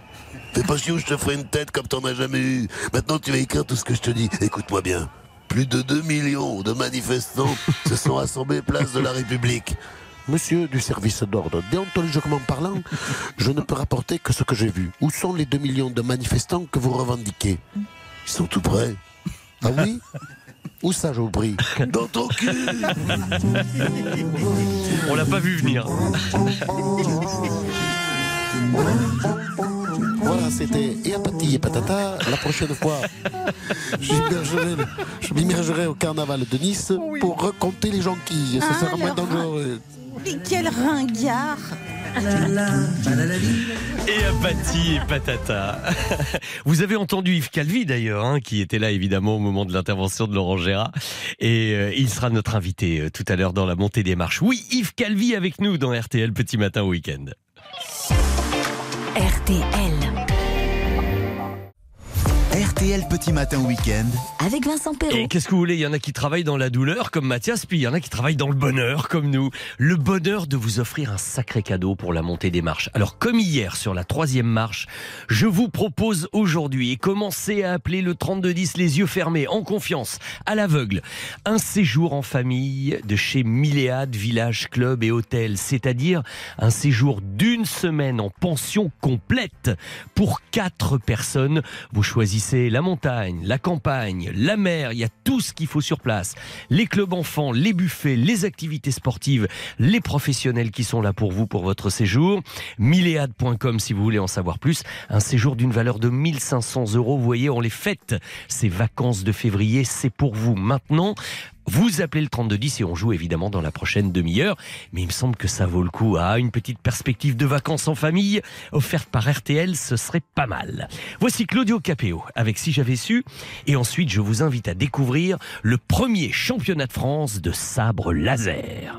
Fais pas chier ou je te ferai une tête comme t'en as jamais eu. Maintenant, tu vas écrire tout ce que je te dis. Écoute-moi bien. Plus de 2 millions de manifestants se sont assemblés place de la République. Monsieur du service d'ordre, déontologiquement parlant, je ne peux rapporter que ce que j'ai vu. Où sont les 2 millions de manifestants que vous revendiquez? Ils sont tout près. Ah oui? Où ça, je vous prie? Dans ton cul On l'a pas vu venir. Voilà, c'était et apathie et patata. La prochaine fois, je m'immergerai au carnaval de Nice pour raconter les jonquilles. Ça Ah, sera moins dangereux. Mais quel ringard Et apathie et patata. Vous avez entendu Yves Calvi d'ailleurs, hein, qui était là évidemment au moment de l'intervention de Laurent Gérard. Et euh, il sera notre invité euh, tout à l'heure dans la montée des marches. Oui, Yves Calvi avec nous dans RTL Petit Matin au Week-end. RTL. RTL. Petit Matin Week-end. Avec Vincent Perrault. Et qu'est-ce que vous voulez? Il y en a qui travaillent dans la douleur comme Mathias, puis il y en a qui travaillent dans le bonheur comme nous. Le bonheur de vous offrir un sacré cadeau pour la montée des marches. Alors comme hier sur la troisième marche, je vous propose aujourd'hui et commencez à appeler le 3210 les yeux fermés, en confiance, à l'aveugle, un séjour en famille de chez Milléade Village Club et Hôtel, c'est-à-dire un séjour d'une semaine en pension complète pour quatre personnes. Vous choisissez la montagne, la campagne, la mer, il y a tout ce qu'il faut sur place. Les clubs enfants, les buffets, les activités sportives, les professionnels qui sont là pour vous pour votre séjour. Milléade.com si vous voulez en savoir plus. Un séjour d'une valeur de 1500 euros. Vous voyez, on les fête. Ces vacances de février, c'est pour vous maintenant. Vous appelez le 3210 et on joue évidemment dans la prochaine demi-heure. Mais il me semble que ça vaut le coup. Ah, une petite perspective de vacances en famille offerte par RTL, ce serait pas mal. Voici Claudio Capéo avec Si j'avais su. Et ensuite, je vous invite à découvrir le premier championnat de France de sabre laser.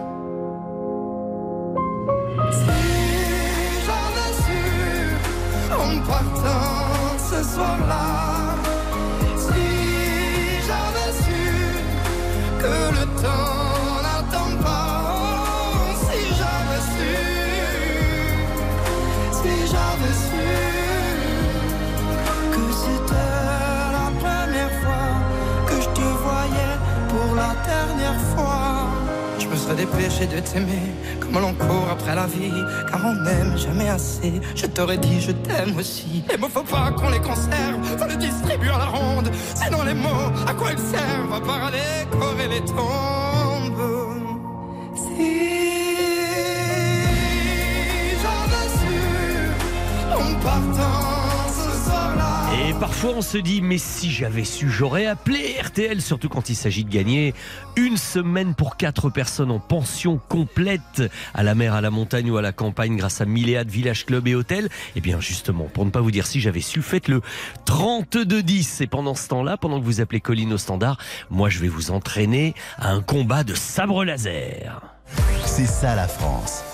Partant Dépêché de t'aimer comme l'on court après la vie, car on n'aime jamais assez. Je t'aurais dit je t'aime aussi. Les mots faut pas qu'on les conserve, faut les distribuer à la ronde. Sinon les mots, à quoi ils servent? À part à décorer les tombes. Parfois on se dit mais si j'avais su j'aurais appelé RTL surtout quand il s'agit de gagner une semaine pour quatre personnes en pension complète à la mer, à la montagne ou à la campagne grâce à Milléade Village Club et Hôtel. Et bien justement pour ne pas vous dire si j'avais su faites le 3210 et pendant ce temps-là pendant que vous appelez Colline au standard moi je vais vous entraîner à un combat de sabre laser. C'est ça la France.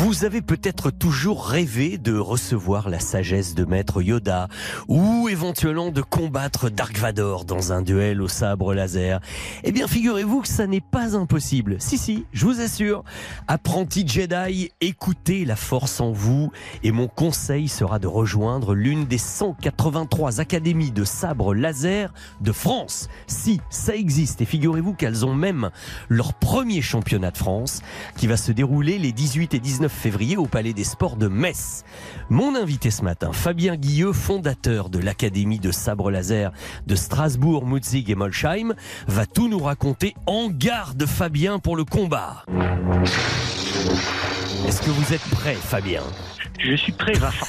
Vous avez peut-être toujours rêvé de recevoir la sagesse de Maître Yoda ou éventuellement de combattre Dark Vador dans un duel au sabre laser. Eh bien, figurez-vous que ça n'est pas impossible. Si, si, je vous assure. Apprenti Jedi, écoutez la force en vous et mon conseil sera de rejoindre l'une des 183 académies de sabre laser de France. Si, ça existe et figurez-vous qu'elles ont même leur premier championnat de France qui va se dérouler les 18 et 19 février au Palais des Sports de Metz. Mon invité ce matin, Fabien Guilleux, fondateur de l'Académie de sabre laser de Strasbourg, Mutzig et Molsheim, va tout nous raconter en garde Fabien pour le combat. Est-ce que vous êtes prêt Fabien Je suis prêt, Vincent.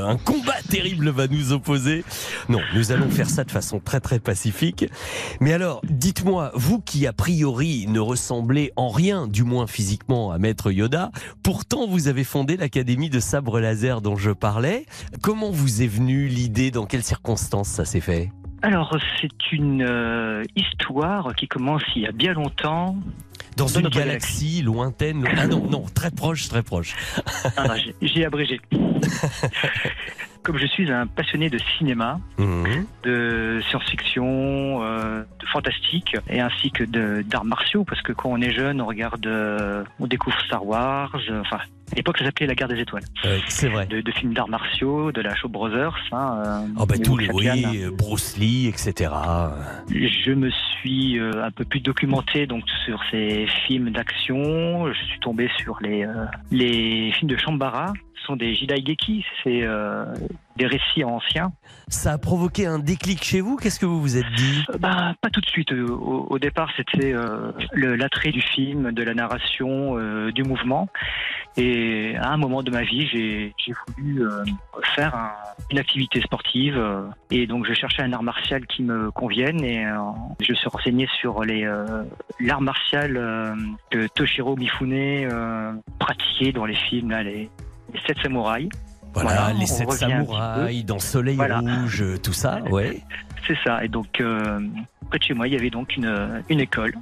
Un combat terrible va nous opposer. Non, nous allons faire ça de façon très très pacifique. Mais alors, dites-moi, vous qui a priori ne ressemblez en rien, du moins physiquement, à Maître Yoda, pourtant vous avez fondé l'Académie de sabre laser dont je parlais. Comment vous est venue l'idée? Dans quelles circonstances ça s'est fait? Alors, c'est une euh, histoire qui commence il y a bien longtemps. Dans une galaxie lointaine. Ah non, non, très proche, très proche. Ah, J'ai abrégé. Comme je suis un passionné de cinéma, Mhm. de science-fiction, euh, de fantastique, et ainsi que d'arts martiaux, parce que quand on est jeune, on regarde, euh, on découvre Star Wars, euh, enfin, à l'époque ça s'appelait La Guerre des Étoiles. C'est vrai. De, de films d'arts martiaux, de la Shaw Brothers. Hein, Oh bah tous les, oui, Bruce Lee, etc. Je me suis euh, un peu plus documenté donc sur ces films d'action. Je suis tombé sur les euh, les films de Shambara. Sont des Jidaigeki, c'est euh, des récits anciens. Ça a provoqué un déclic chez vous Qu'est-ce que vous vous êtes dit? Euh, Bah, pas tout de suite. Euh, Au, au départ, c'était euh, l'attrait du film, de la narration, euh, du mouvement. Et à un moment de ma vie, j'ai voulu faire un- une activité sportive. et donc, je cherchais un art martial qui me convienne. Et je me suis renseigné sur l'art martial que Toshiro Mifune pratiquait dans les films, là, les, les sept samouraïs. Voilà, les sept samouraïs dans Soleil Voilà. Rouge, tout ça, ouais. C'est ça. Et donc, euh, près de chez moi, il y avait donc une, une école.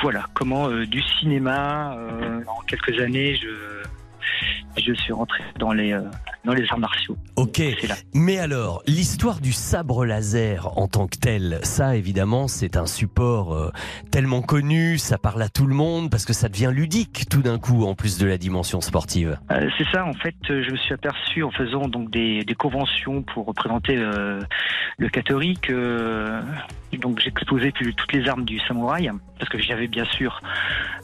Voilà comment euh, du cinéma, euh, en quelques années, je, je suis rentré dans les, euh, dans les arts martiaux. Ok, mais alors, l'histoire du sabre laser en tant que tel, ça évidemment, c'est un support euh, tellement connu, ça parle à tout le monde, parce que ça devient ludique tout d'un coup, en plus de la dimension sportive. Euh, c'est ça, en fait, je me suis aperçu en faisant donc des, des conventions pour représenter euh, le catholique. euh, donc j'exposais toutes les armes du samouraï, parce que j'avais bien sûr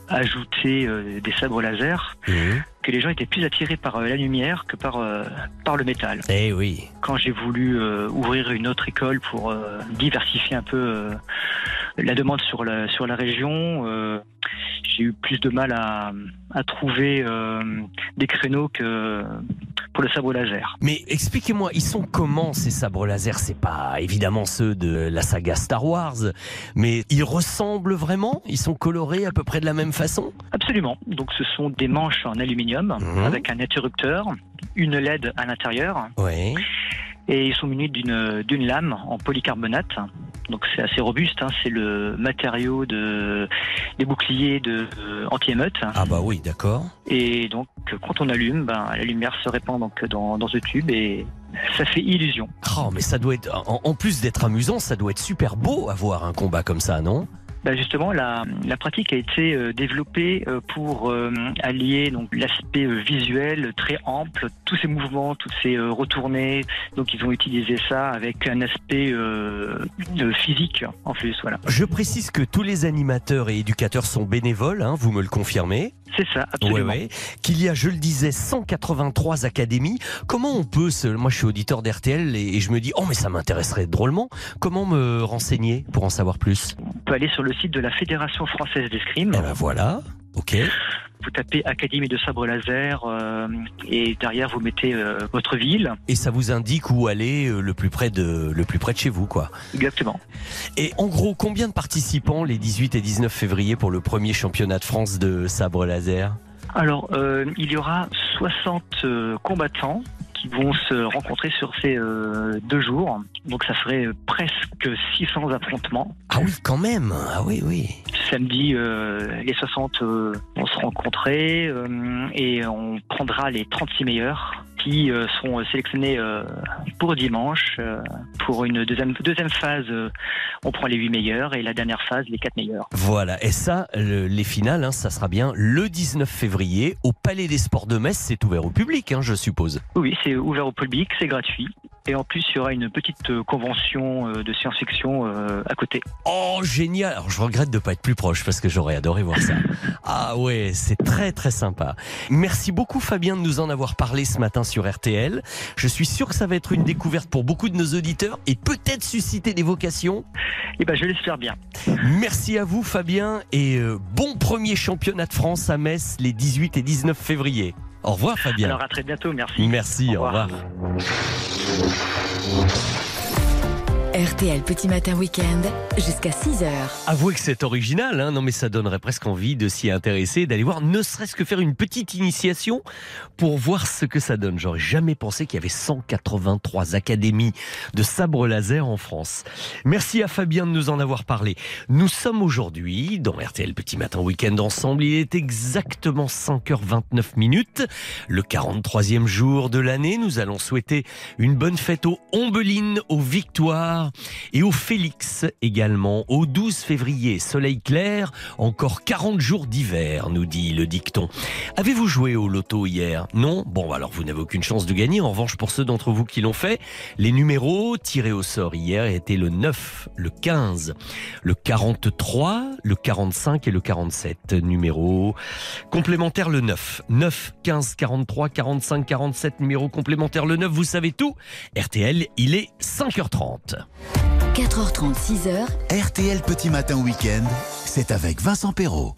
ajouté euh, des sabres laser, que les gens étaient plus attirés par euh, la lumière que par, euh, par le métal. Eh oui. Quand j'ai voulu ouvrir une autre école pour diversifier un peu la demande sur la, sur la région, j'ai eu plus de mal à, à trouver euh, des créneaux que pour le sabre laser. Mais expliquez-moi, ils sont comment ces sabres laser? C'est pas évidemment ceux de la saga Star Wars, mais ils ressemblent vraiment? Ils sont colorés à peu près de la même façon? Absolument. Donc ce sont des manches en aluminium avec un interrupteur, une LED à l'intérieur. Ouais. Et ils sont munis d'une lame en polycarbonate. Donc c'est assez robuste. hein. C'est le matériau de des boucliers de euh, anti-émeute. Ah bah oui, d'accord. Et donc quand on allume, ben, la lumière se répand donc dans, dans ce tube et ça fait illusion. Oh, mais ça doit être, en, en plus d'être amusant, ça doit être super beau à voir un combat comme ça, non? Ben, justement, la, pratique a été euh, développée euh, pour euh, allier donc l'aspect visuel très ample, tous ces mouvements, toutes ces retournées. Donc, ils ont utilisé ça avec un aspect physique en plus. Voilà. Je précise que tous les animateurs et éducateurs sont bénévoles, hein, vous me le confirmez C'est ça, absolument. Ouais, ouais. Qu'il y a, je le disais, 183 académies. Comment on peut se... Moi, je suis auditeur d'RTL et, et je me dis, oh, mais ça m'intéresserait drôlement. Comment me renseigner pour en savoir plus? On peut aller sur le site de la Fédération française d'escrime. Eh ben voilà, ok. Vous tapez Académie de sabre laser euh, et derrière vous mettez euh, votre ville. Et ça vous indique où aller euh, le plus près de, le plus près de chez vous, quoi. Exactement. Et en gros, combien de participants les 18 et 19 février pour le premier championnat de France de sabre laser? Alors, il y aura 60 euh, combattants qui vont se rencontrer sur ces euh, deux jours. Donc ça ferait euh, presque 600 affrontements. Ah oui, quand même. Ah oui, oui. Samedi, euh, les 60 euh, vont se rencontrer et on prendra les 36 meilleurs qui euh, seront sélectionnés euh, pour dimanche. Euh, pour une deuxième, deuxième phase, euh, on prend les 8 meilleurs et la dernière phase, les 4 meilleurs. Voilà, et ça, le- les finales, hein, ça sera bien le 19 février au Palais des Sports de Metz. C'est ouvert au public, hein, je suppose. Oui, c'est ouvert au public, c'est gratuit. Et en plus, il y aura une petite euh, convention euh, de science-fiction euh, à côté. Oh, génial Alors, je regrette de ne pas être plus proche parce que j'aurais adoré voir ça. Ah ouais, c'est très très sympa. Merci beaucoup Fabien de nous en avoir parlé ce matin sur RTL. Je suis sûr que ça va être une découverte pour beaucoup de nos auditeurs et peut-être susciter des vocations. Eh ben, je l'espère bien. Merci à vous Fabien et bon premier championnat de France à Metz les 18 et 19 février. Au revoir Fabien. Alors à très bientôt, merci. Merci, au revoir. RTL Petit Matin Week-end jusqu'à 6h. Avouez que c'est original, hein non mais ça donnerait presque envie de s'y intéresser, d'aller voir, ne serait-ce que faire une petite initiation pour voir ce que ça donne. J'aurais jamais pensé qu'il y avait 183 académies de sabre laser en France. Merci à Fabien de nous en avoir parlé. Nous sommes aujourd'hui dans RTL Petit Matin Week-end ensemble. Il est exactement 5h29 minutes, le 43e jour de l'année. Nous allons souhaiter une bonne fête aux Ombelines, aux Victoires et au Félix également. Au 12 février, soleil clair, encore 40 jours d'hiver, nous dit le dicton. Avez-vous joué au loto hier? Non? Bon, alors vous n'avez aucune chance de gagner. En revanche, pour ceux d'entre vous qui l'ont fait, les numéros tirés au sort hier étaient le 9, le 15, le 43, le 45 et le 47. Numéro complémentaire le 9. 9, 15, 43, 45, 47. Numéro complémentaire le 9. Vous savez tout? RTL, il est 5h30. 4h30, 6h. RTL Petit Matin Week-end, c'est avec Vincent Perrault.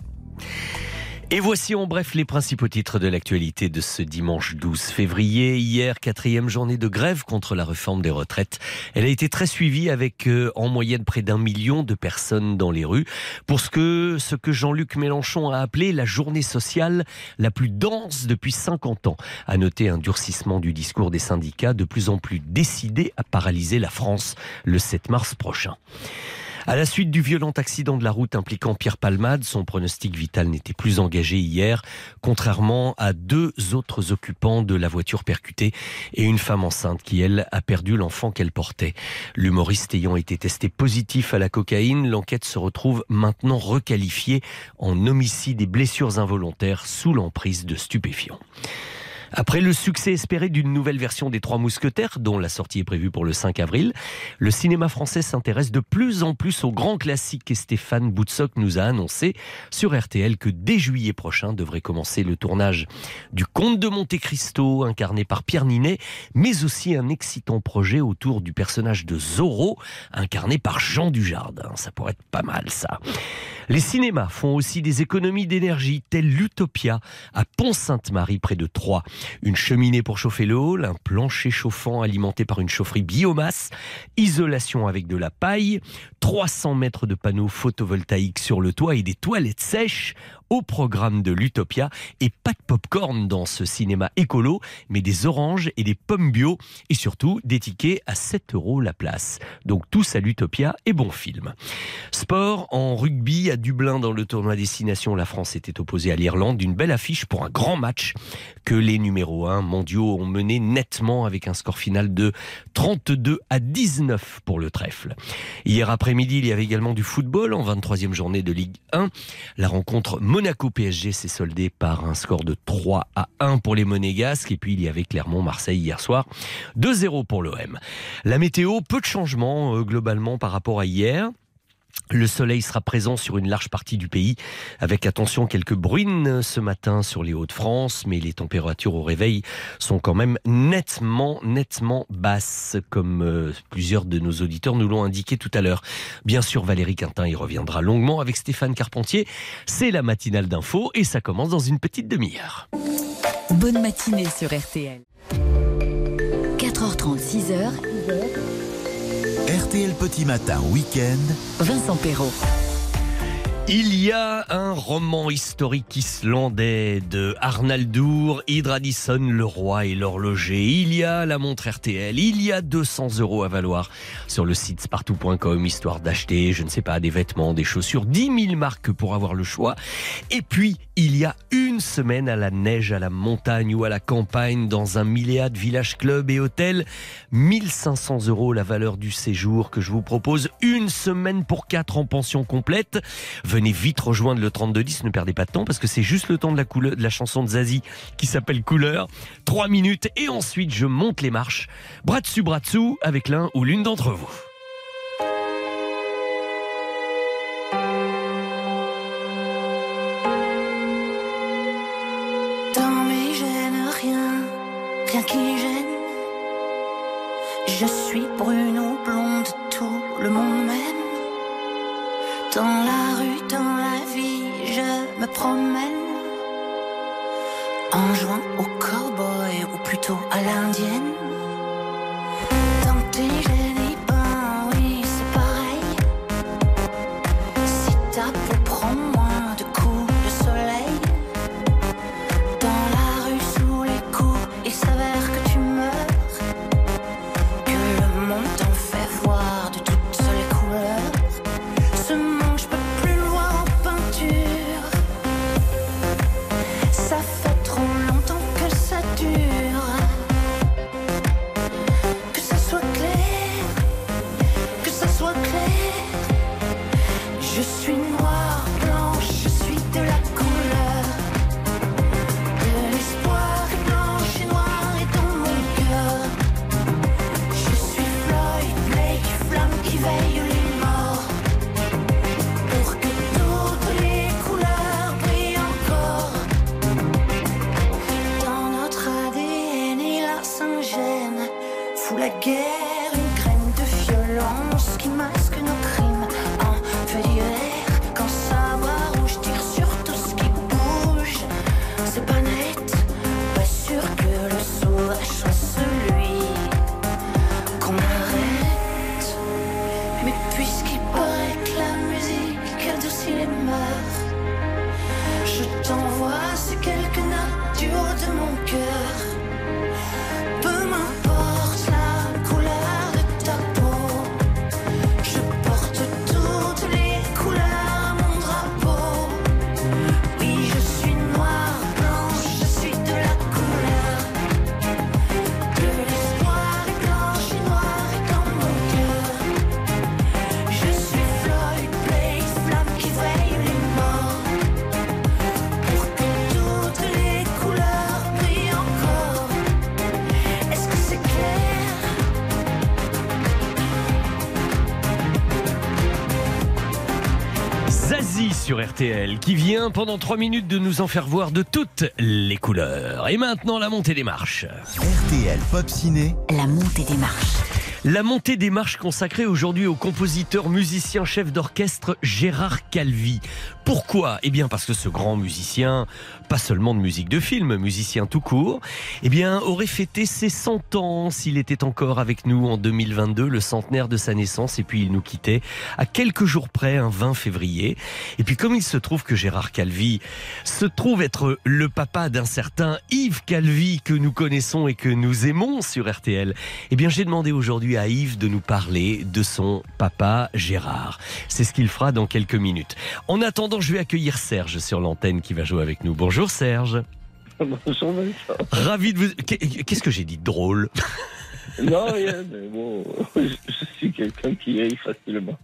Et voici en bref les principaux titres de l'actualité de ce dimanche 12 février. Hier, quatrième journée de grève contre la réforme des retraites. Elle a été très suivie avec euh, en moyenne près d'un million de personnes dans les rues pour ce que, ce que Jean-Luc Mélenchon a appelé la journée sociale la plus dense depuis 50 ans. À noter un durcissement du discours des syndicats de plus en plus décidés à paralyser la France le 7 mars prochain. À la suite du violent accident de la route impliquant Pierre Palmade, son pronostic vital n'était plus engagé hier, contrairement à deux autres occupants de la voiture percutée et une femme enceinte qui, elle, a perdu l'enfant qu'elle portait. L'humoriste ayant été testé positif à la cocaïne, l'enquête se retrouve maintenant requalifiée en homicide et blessures involontaires sous l'emprise de stupéfiants. Après le succès espéré d'une nouvelle version des Trois Mousquetaires, dont la sortie est prévue pour le 5 avril, le cinéma français s'intéresse de plus en plus au grand classique et Stéphane Boutsock nous a annoncé sur RTL que dès juillet prochain devrait commencer le tournage du Comte de Monte Cristo, incarné par Pierre Ninet, mais aussi un excitant projet autour du personnage de Zorro, incarné par Jean Dujardin. Ça pourrait être pas mal ça. Les cinémas font aussi des économies d'énergie, telles l'Utopia à Pont-Sainte-Marie près de Troyes. Une cheminée pour chauffer le hall, un plancher chauffant alimenté par une chaufferie biomasse, isolation avec de la paille, 300 mètres de panneaux photovoltaïques sur le toit et des toilettes sèches au programme de l'Utopia et pas de popcorn dans ce cinéma écolo, mais des oranges et des pommes bio et surtout des tickets à 7 euros la place. Donc tous à l'Utopia et bon film. Sport en rugby à Dublin dans le tournoi Destination, la France était opposée à l'Irlande d'une belle affiche pour un grand match que les numéros 1 mondiaux ont mené nettement avec un score final de 32 à 19 pour le trèfle. Hier après-midi, il y avait également du football en 23e journée de Ligue 1. La rencontre Monaco-PSG s'est soldée par un score de 3 à 1 pour les Monégasques. Et puis il y avait Clermont-Marseille hier soir, 2-0 pour l'OM. La météo, peu de changements euh, globalement par rapport à hier. Le soleil sera présent sur une large partie du pays, avec attention quelques bruines ce matin sur les Hauts-de-France, mais les températures au réveil sont quand même nettement, nettement basses, comme euh, plusieurs de nos auditeurs nous l'ont indiqué tout à l'heure. Bien sûr, Valérie Quintin y reviendra longuement avec Stéphane Carpentier. C'est la matinale d'info et ça commence dans une petite demi-heure. Bonne matinée sur RTL. 4h30, 6h. RTL Petit Matin Week-end, Vincent Perrault. Il y a un roman historique islandais de Arnaldur, Hydradisson, le roi et l'horloger. Il y a la montre RTL. Il y a 200 euros à valoir sur le site spartou.com, histoire d'acheter, je ne sais pas, des vêtements, des chaussures, 10 000 marques pour avoir le choix. Et puis, il y a une semaine à la neige, à la montagne ou à la campagne dans un milléade village club et hôtel. 1500 euros la valeur du séjour que je vous propose. Une semaine pour quatre en pension complète. Venez vite rejoindre le 3210, ne perdez pas de temps parce que c'est juste le temps de la, couleur, de la chanson de Zazie qui s'appelle Couleur. Trois minutes et ensuite je monte les marches, bras dessus, bras dessous, avec l'un ou l'une d'entre vous. Promène. En jouant au cowboy ou plutôt à l'indienne. RTL qui vient pendant 3 minutes de nous en faire voir de toutes les couleurs. Et maintenant la montée des marches. RTL Pop Ciné. La montée des marches. La montée des marches consacrée aujourd'hui au compositeur, musicien, chef d'orchestre Gérard Calvi. Pourquoi? Eh bien parce que ce grand musicien, pas seulement de musique de film, musicien tout court, eh bien aurait fêté ses 100 ans s'il était encore avec nous en 2022, le centenaire de sa naissance, et puis il nous quittait à quelques jours près, un 20 février. Et puis comme il se trouve que Gérard Calvi se trouve être le papa d'un certain Yves Calvi que nous connaissons et que nous aimons sur RTL, eh bien j'ai demandé aujourd'hui à Yves de nous parler de son papa Gérard. C'est ce qu'il fera dans quelques minutes. En attendant, je vais accueillir Serge sur l'antenne qui va jouer avec nous. Bonjour Serge. Bonjour Vincent. Ravi de vous... Qu'est-ce que j'ai dit de drôle? Non, rien, mais bon, je, je suis quelqu'un qui rit facilement.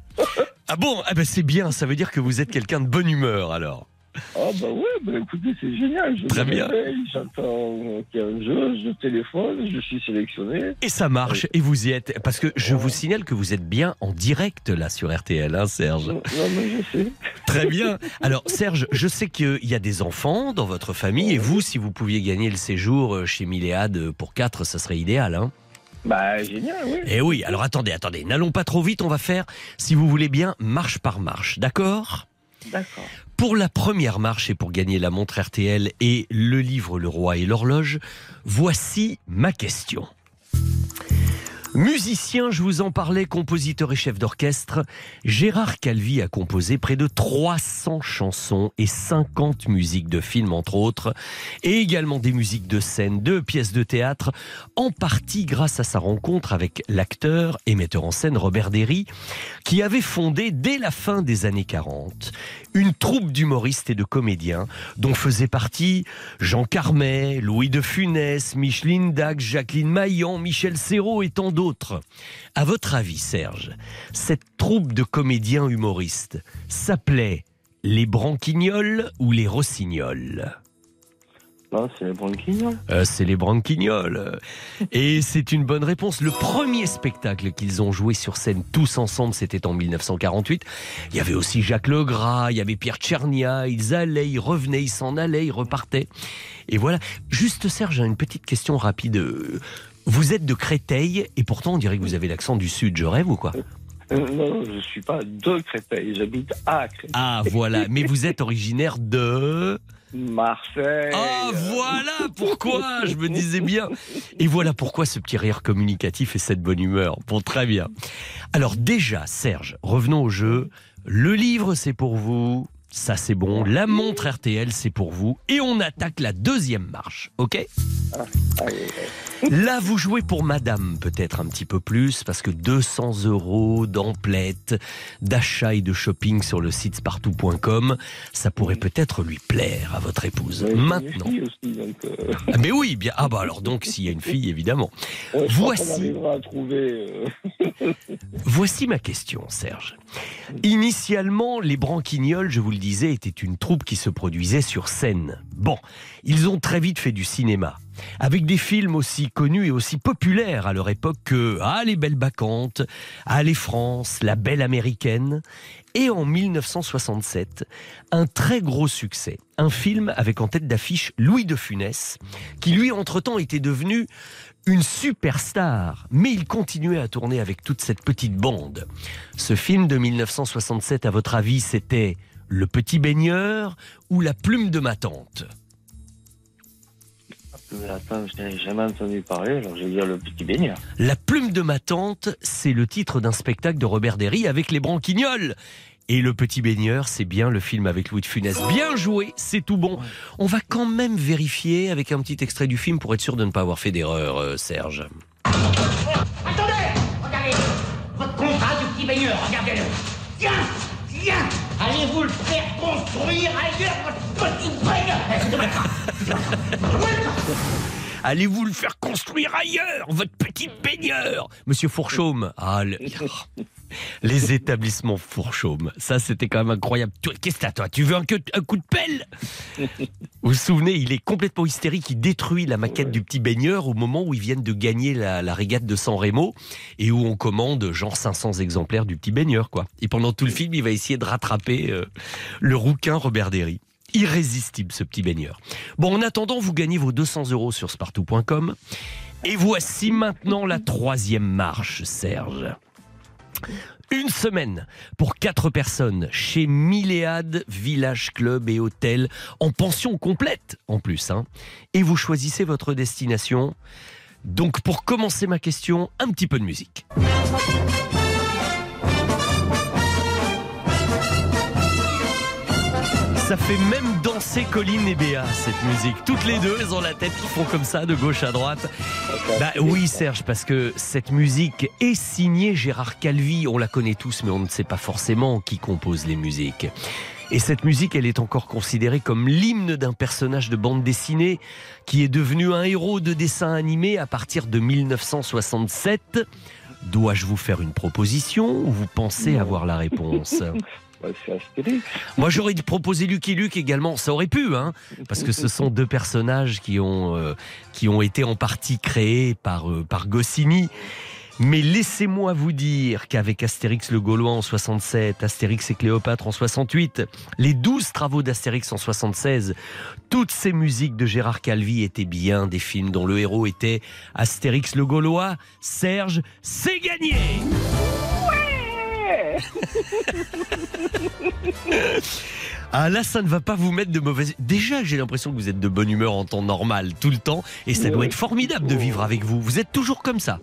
Ah bon? Ah ben c'est bien, ça veut dire que vous êtes quelqu'un de bonne humeur alors. Ah bah ouais, bah écoutez, c'est génial. Je Très bien. J'entends qu'il y a un jeu, je téléphone, je suis sélectionné. Et ça marche, et vous y êtes. Parce que je vous signale que vous êtes bien en direct là sur RTL, hein, Serge. Non, mais je sais. Très bien. Alors Serge, je sais qu'il y a des enfants dans votre famille, et vous, si vous pouviez gagner le séjour chez Milléade pour 4, ça serait idéal. Hein Bah génial, oui. Eh oui, alors attendez, attendez, n'allons pas trop vite, on va faire, si vous voulez bien, marche par marche, d'accord? D'accord. Pour la première marche et pour gagner la montre RTL et le livre Le Roi et l'Horloge, voici ma question. Musicien, je vous en parlais, compositeur et chef d'orchestre, Gérard Calvi a composé près de 300 chansons et 50 musiques de films entre autres, et également des musiques de scène, de pièces de théâtre, en partie grâce à sa rencontre avec l'acteur et metteur en scène Robert Derry, qui avait fondé dès la fin des années 40 une troupe d'humoristes et de comédiens dont faisaient partie Jean Carmet, Louis de Funès, Micheline Dac, Jacqueline Maillan, Michel Serrault et tant d'autres. À votre avis, Serge, cette troupe de comédiens humoristes s'appelait les Branquignoles ou les Rossignols? Non, c'est les branquignoles. Euh, c'est les Branquignoles. Et c'est une bonne réponse. Le premier spectacle qu'ils ont joué sur scène tous ensemble, c'était en 1948. Il y avait aussi Jacques Legras, il y avait Pierre Tchernia. Ils allaient, ils revenaient, ils s'en allaient, ils repartaient. Et voilà. Juste Serge, une petite question rapide. Vous êtes de Créteil et pourtant on dirait que vous avez l'accent du Sud. Je rêve ou quoi? Euh, non, je suis pas de Créteil, j'habite à Créteil. Ah voilà. Mais vous êtes originaire de... Marseille. Ah, voilà pourquoi? Je me disais bien. Et voilà pourquoi ce petit rire communicatif et cette bonne humeur. Bon, très bien. Alors déjà, Serge, revenons au jeu. Le livre, c'est pour vous. Ça, c'est bon. La montre RTL, c'est pour vous. Et on attaque la deuxième marche, ok? Là, vous jouez pour madame, peut-être un petit peu plus, parce que 200 euros d'emplette, d'achat et de shopping sur le site spartou.com, ça pourrait peut-être lui plaire à votre épouse. Maintenant. euh, Ah, mais oui, bien. Ah, bah alors donc, s'il y a une fille, évidemment. Voici. euh, Voici ma question, Serge. Initialement, les Branquignoles, je vous le étaient une troupe qui se produisait sur scène. Bon, ils ont très vite fait du cinéma, avec des films aussi connus et aussi populaires à leur époque que Ah, les belles bacchantes, Ah, les France, La belle américaine. Et en 1967, un très gros succès. Un film avec en tête d'affiche Louis de Funès, qui lui, entre-temps, était devenu une superstar, mais il continuait à tourner avec toute cette petite bande. Ce film de 1967, à votre avis, c'était Le Petit Baigneur ou La Plume de ma tante Mais attends, je n'ai jamais entendu parler, alors je vais dire le petit baigneur. La Plume de ma tante, c'est le titre d'un spectacle de Robert Derry avec les Branquignoles. Et Le Petit Baigneur, c'est bien le film avec Louis de Funès. Bien joué, c'est tout bon. On va quand même vérifier avec un petit extrait du film pour être sûr de ne pas avoir fait d'erreur, euh, Serge. Attendez Regardez Votre contrat du petit baigneur, regardez-le Tiens Tiens Allez-vous le faire construire ailleurs, votre petit baigneur Allez-vous le faire construire ailleurs, votre petit baigneur Monsieur Fourchaume. Ah, le- les établissements Fourchaume. Ça, c'était quand même incroyable. Qu'est-ce que t'as, toi? Tu veux un, un coup de pelle? Vous vous souvenez, il est complètement hystérique. Il détruit la maquette du petit baigneur au moment où ils viennent de gagner la, la régate de San Remo et où on commande genre 500 exemplaires du petit baigneur, quoi. Et pendant tout le film, il va essayer de rattraper euh, le rouquin Robert Derry. Irrésistible, ce petit baigneur. Bon, en attendant, vous gagnez vos 200 euros sur spartou.com. Et voici maintenant la troisième marche, Serge. Une semaine pour quatre personnes chez Milléade Village Club et Hôtel en pension complète en plus. hein. Et vous choisissez votre destination. Donc pour commencer ma question, un petit peu de musique. Ça fait même danser Colline et Béa, cette musique. Toutes les deux, elles ont la tête qui font comme ça, de gauche à droite. Bah oui, Serge, parce que cette musique est signée Gérard Calvi. On la connaît tous, mais on ne sait pas forcément qui compose les musiques. Et cette musique, elle est encore considérée comme l'hymne d'un personnage de bande dessinée qui est devenu un héros de dessin animé à partir de 1967. Dois-je vous faire une proposition ou vous pensez avoir la réponse? Astérix. moi, j'aurais proposé Lucky Luke également. Ça aurait pu, hein, parce que ce sont deux personnages qui ont, euh, qui ont été en partie créés par, euh, par Goscinny. Mais laissez-moi vous dire qu'avec Astérix le Gaulois en 67, Astérix et Cléopâtre en 68, les 12 travaux d'Astérix en 76, toutes ces musiques de Gérard Calvi étaient bien des films dont le héros était Astérix le Gaulois. Serge, c'est gagné Ah là, ça ne va pas vous mettre de mauvaise. Déjà, j'ai l'impression que vous êtes de bonne humeur en temps normal tout le temps, et ça doit être formidable de vivre avec vous. Vous êtes toujours comme ça.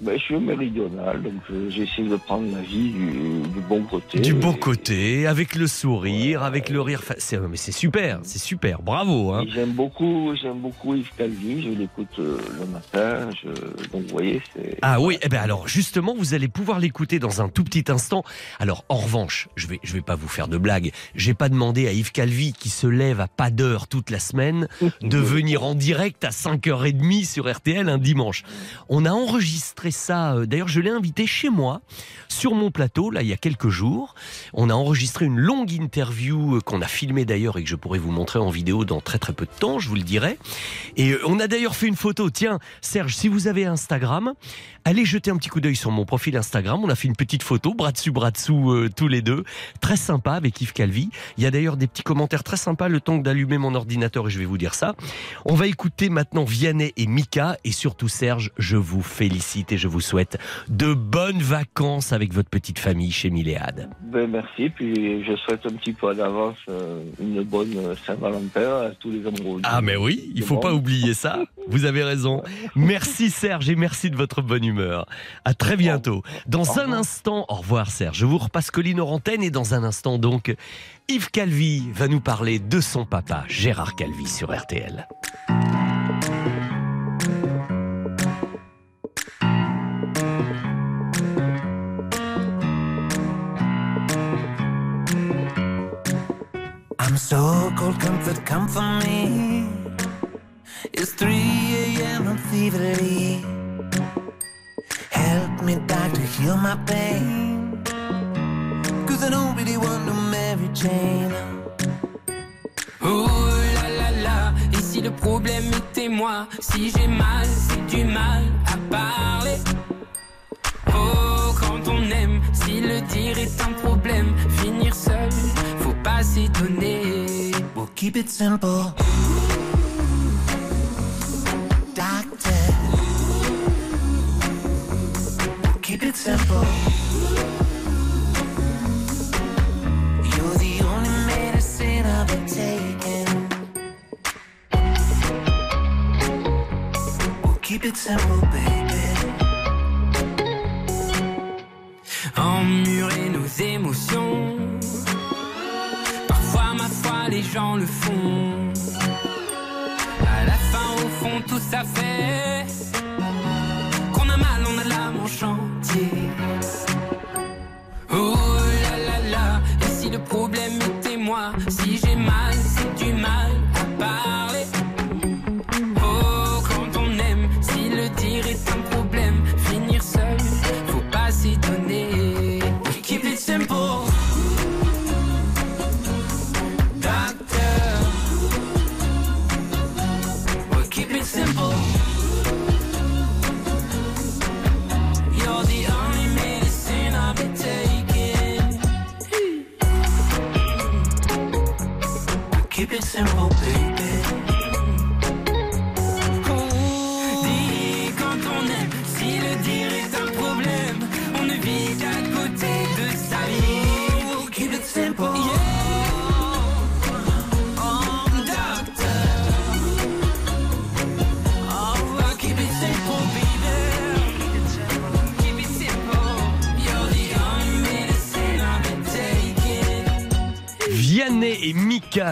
Ben, je suis méridional, donc euh, j'essaie de prendre la vie du, du bon côté. Du bon côté, avec le sourire, avec le rire. c'est- Mais c'est super, c'est super. Bravo. Hein. J'aime beaucoup, j'aime beaucoup Yves Calvi, je l'écoute euh, le matin, je... donc vous voyez, c'est... Ah oui, eh ben alors justement, vous allez pouvoir l'écouter dans un tout petit instant. Alors en revanche, je vais je vais pas vous faire de blagues. J'ai pas demandé à Yves Calvi qui se lève à pas d'heure toute la semaine de venir en direct à 5h30 sur RTL un dimanche. On a enregistré ça euh, d'ailleurs je l'ai invité chez moi sur mon plateau là il y a quelques jours. On a enregistré une longue interview euh, qu'on a filmée d'ailleurs et que je pourrais vous montrer en vidéo dans très très peu de temps, je vous le dirai. Et euh, on a d'ailleurs fait une photo. Tiens, Serge, si vous avez Instagram, allez jeter un petit coup d'œil sur mon profil Instagram. On a fait une petite photo, bras dessus, bras dessous, tous les deux. Très sympa avec Yves Calvi. Il y a d'ailleurs des petits commentaires très sympas le temps d'allumer mon ordinateur et je vais vous dire ça. On va écouter maintenant Vianney et Mika et surtout Serge, je vous félicite et je vous souhaite de bonnes vacances avec votre petite famille chez Milléade. Ben, merci, puis je souhaite un petit peu d'avance euh, une bonne Saint-Valentin à tous les amoureux. Ah mais oui, il faut bon. pas oublier ça. Vous avez raison. Merci Serge et merci de votre bonne humeur. À très bientôt. Dans un instant, au revoir Serge. Je vous repasse Colline hors antenne et dans un instant donc, Yves Calvi va nous parler de son papa, Gérard Calvi sur RTL. I'm so cold, comfort, come for me. It's 3 a.m. I'm feverly. Help me, doctor, heal my pain. Cause I don't really want to marry Jane. Oh là là là, et si le problème était moi, si j'ai mal, c'est du mal à parler. Oh, quand on aime, si le dire est un problème, keep it simple. Doctor. Keep it simple. You're the only medicine I've been taking. Keep it simple, baby. Emmurer nos émotions. Gens le font. À la fin, au fond, tout ça fait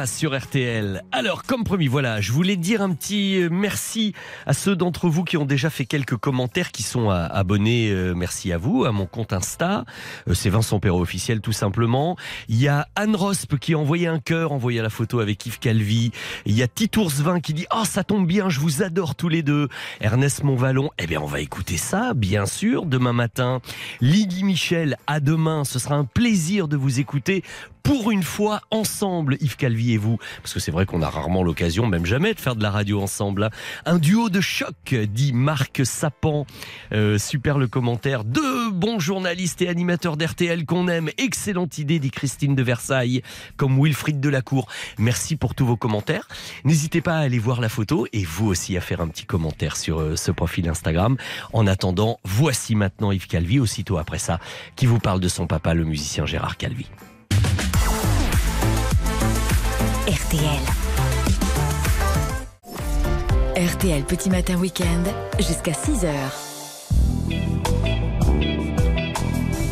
Sur RTL. Alors, comme promis, voilà, je voulais dire un petit euh, merci à ceux d'entre vous qui ont déjà fait quelques commentaires, qui sont à- abonnés. euh, merci à vous, à mon compte Insta. Euh, C'est Vincent Perrault officiel, tout simplement. Il y a Anne Rosp qui a envoyé un cœur, envoyé la photo avec Yves Calvi. Il y a Titoursvin qui dit Oh, ça tombe bien, je vous adore tous les deux. Ernest Monvalon, eh bien, on va écouter ça, bien sûr, demain matin. Lydie Michel, à demain. Ce sera un plaisir de vous écouter pour une fois ensemble, Yves Calvi et vous. Parce que c'est vrai qu'on a rarement l'occasion, même jamais, de faire de la radio ensemble. hein. Un duo de choc, dit Marc Sapan. Euh, super le commentaire. Deux bons journalistes et animateurs d'RTL qu'on aime. Excellente idée, dit Christine de Versailles, comme Wilfried Delacour. Merci pour tous vos commentaires. N'hésitez pas à aller voir la photo et vous aussi à faire un petit commentaire sur euh, ce profil Instagram. En attendant, voici maintenant Yves Calvi, aussitôt après ça, qui vous parle de son papa, le musicien Gérard Calvi. RTL. RTL Petit Matin Week-end jusqu'à 6h.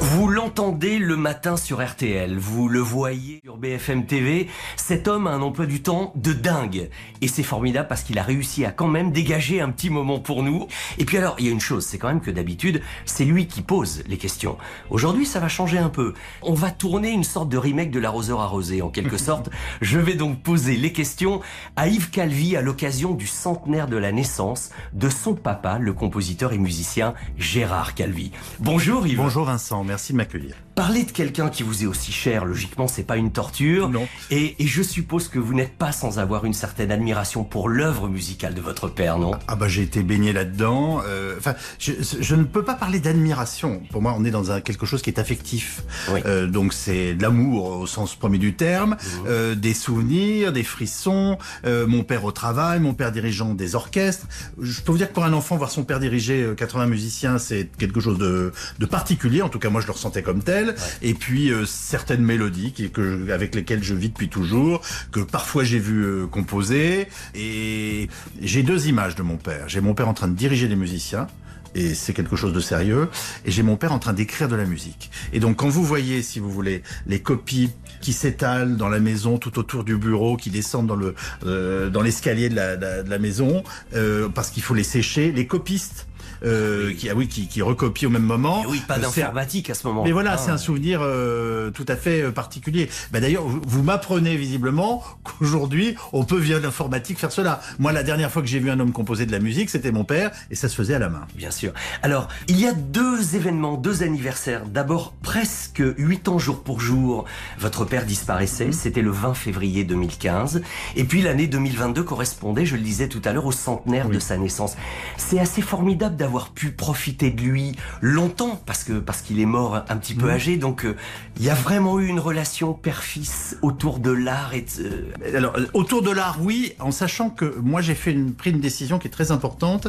Vous l'entendez le matin sur RTL, vous le voyez BFM TV, cet homme a un emploi du temps de dingue. Et c'est formidable parce qu'il a réussi à quand même dégager un petit moment pour nous. Et puis alors, il y a une chose, c'est quand même que d'habitude, c'est lui qui pose les questions. Aujourd'hui, ça va changer un peu. On va tourner une sorte de remake de l'arroseur arrosé, en quelque sorte. Je vais donc poser les questions à Yves Calvi à l'occasion du centenaire de la naissance de son papa, le compositeur et musicien Gérard Calvi. Bonjour Yves. Bonjour Vincent, merci de m'accueillir. Parler de quelqu'un qui vous est aussi cher, logiquement, c'est pas une torture. Non. Et, et je suppose que vous n'êtes pas sans avoir une certaine admiration pour l'œuvre musicale de votre père, non? Ah bah j'ai été baigné là-dedans. Euh, Enfin, je, je ne peux pas parler d'admiration. Pour moi, on est dans un, quelque chose qui est affectif. Euh, donc c'est de l'amour au sens premier du terme, euh, des souvenirs, des frissons. euh, mon père au travail, mon père dirigeant des orchestres. Je peux vous dire que pour un enfant, voir son père diriger euh, 80 musiciens, c'est quelque chose de, de particulier. En tout cas, moi, je le ressentais comme tel. Et puis euh, certaines mélodies qui, que, je- avec lesquelles je vis depuis toujours, que parfois j'ai vu euh, composer. Et j'ai deux images de mon père. J'ai mon père en train de diriger les musiciens. Et c'est quelque chose de sérieux. Et j'ai mon père en train d'écrire de la musique. Et donc quand vous voyez, si vous voulez, les copies qui s'étalent dans la maison, tout autour du bureau, qui descendent dans le euh, dans l'escalier de la, de la- de la maison, euh, parce qu'il faut les sécher, les copistes. Euh, qui ah oui qui, qui recopient au même moment. Oui, pas Euh, d'informatique à ce moment. mais voilà, Ah. c'est un souvenir euh, tout à fait particulier. Bah, D'ailleurs, vous, m'apprenez visiblement qu'aujourd'hui, on peut via l'informatique faire cela. Moi, la dernière fois que j'ai vu un homme composer de la musique, c'était mon père, et ça se faisait à la main. Bien sûr. Alors, il y a deux événements, deux anniversaires. D'abord, presque huit ans jour pour jour, votre père disparaissait. C'était le 20 février 2015. Et puis l'année 2022 correspondait, je le disais tout à l'heure, au centenaire de sa naissance. C'est assez formidable d'avoir pu profiter de lui longtemps, parce que parce qu'il est mort un petit peu Mhm. âgé. Donc, euh, il y a vraiment eu une relation père-fils autour de l'art et de... Alors, euh, autour de l'art, oui, en sachant que moi, j'ai fait une, pris une décision qui est très importante,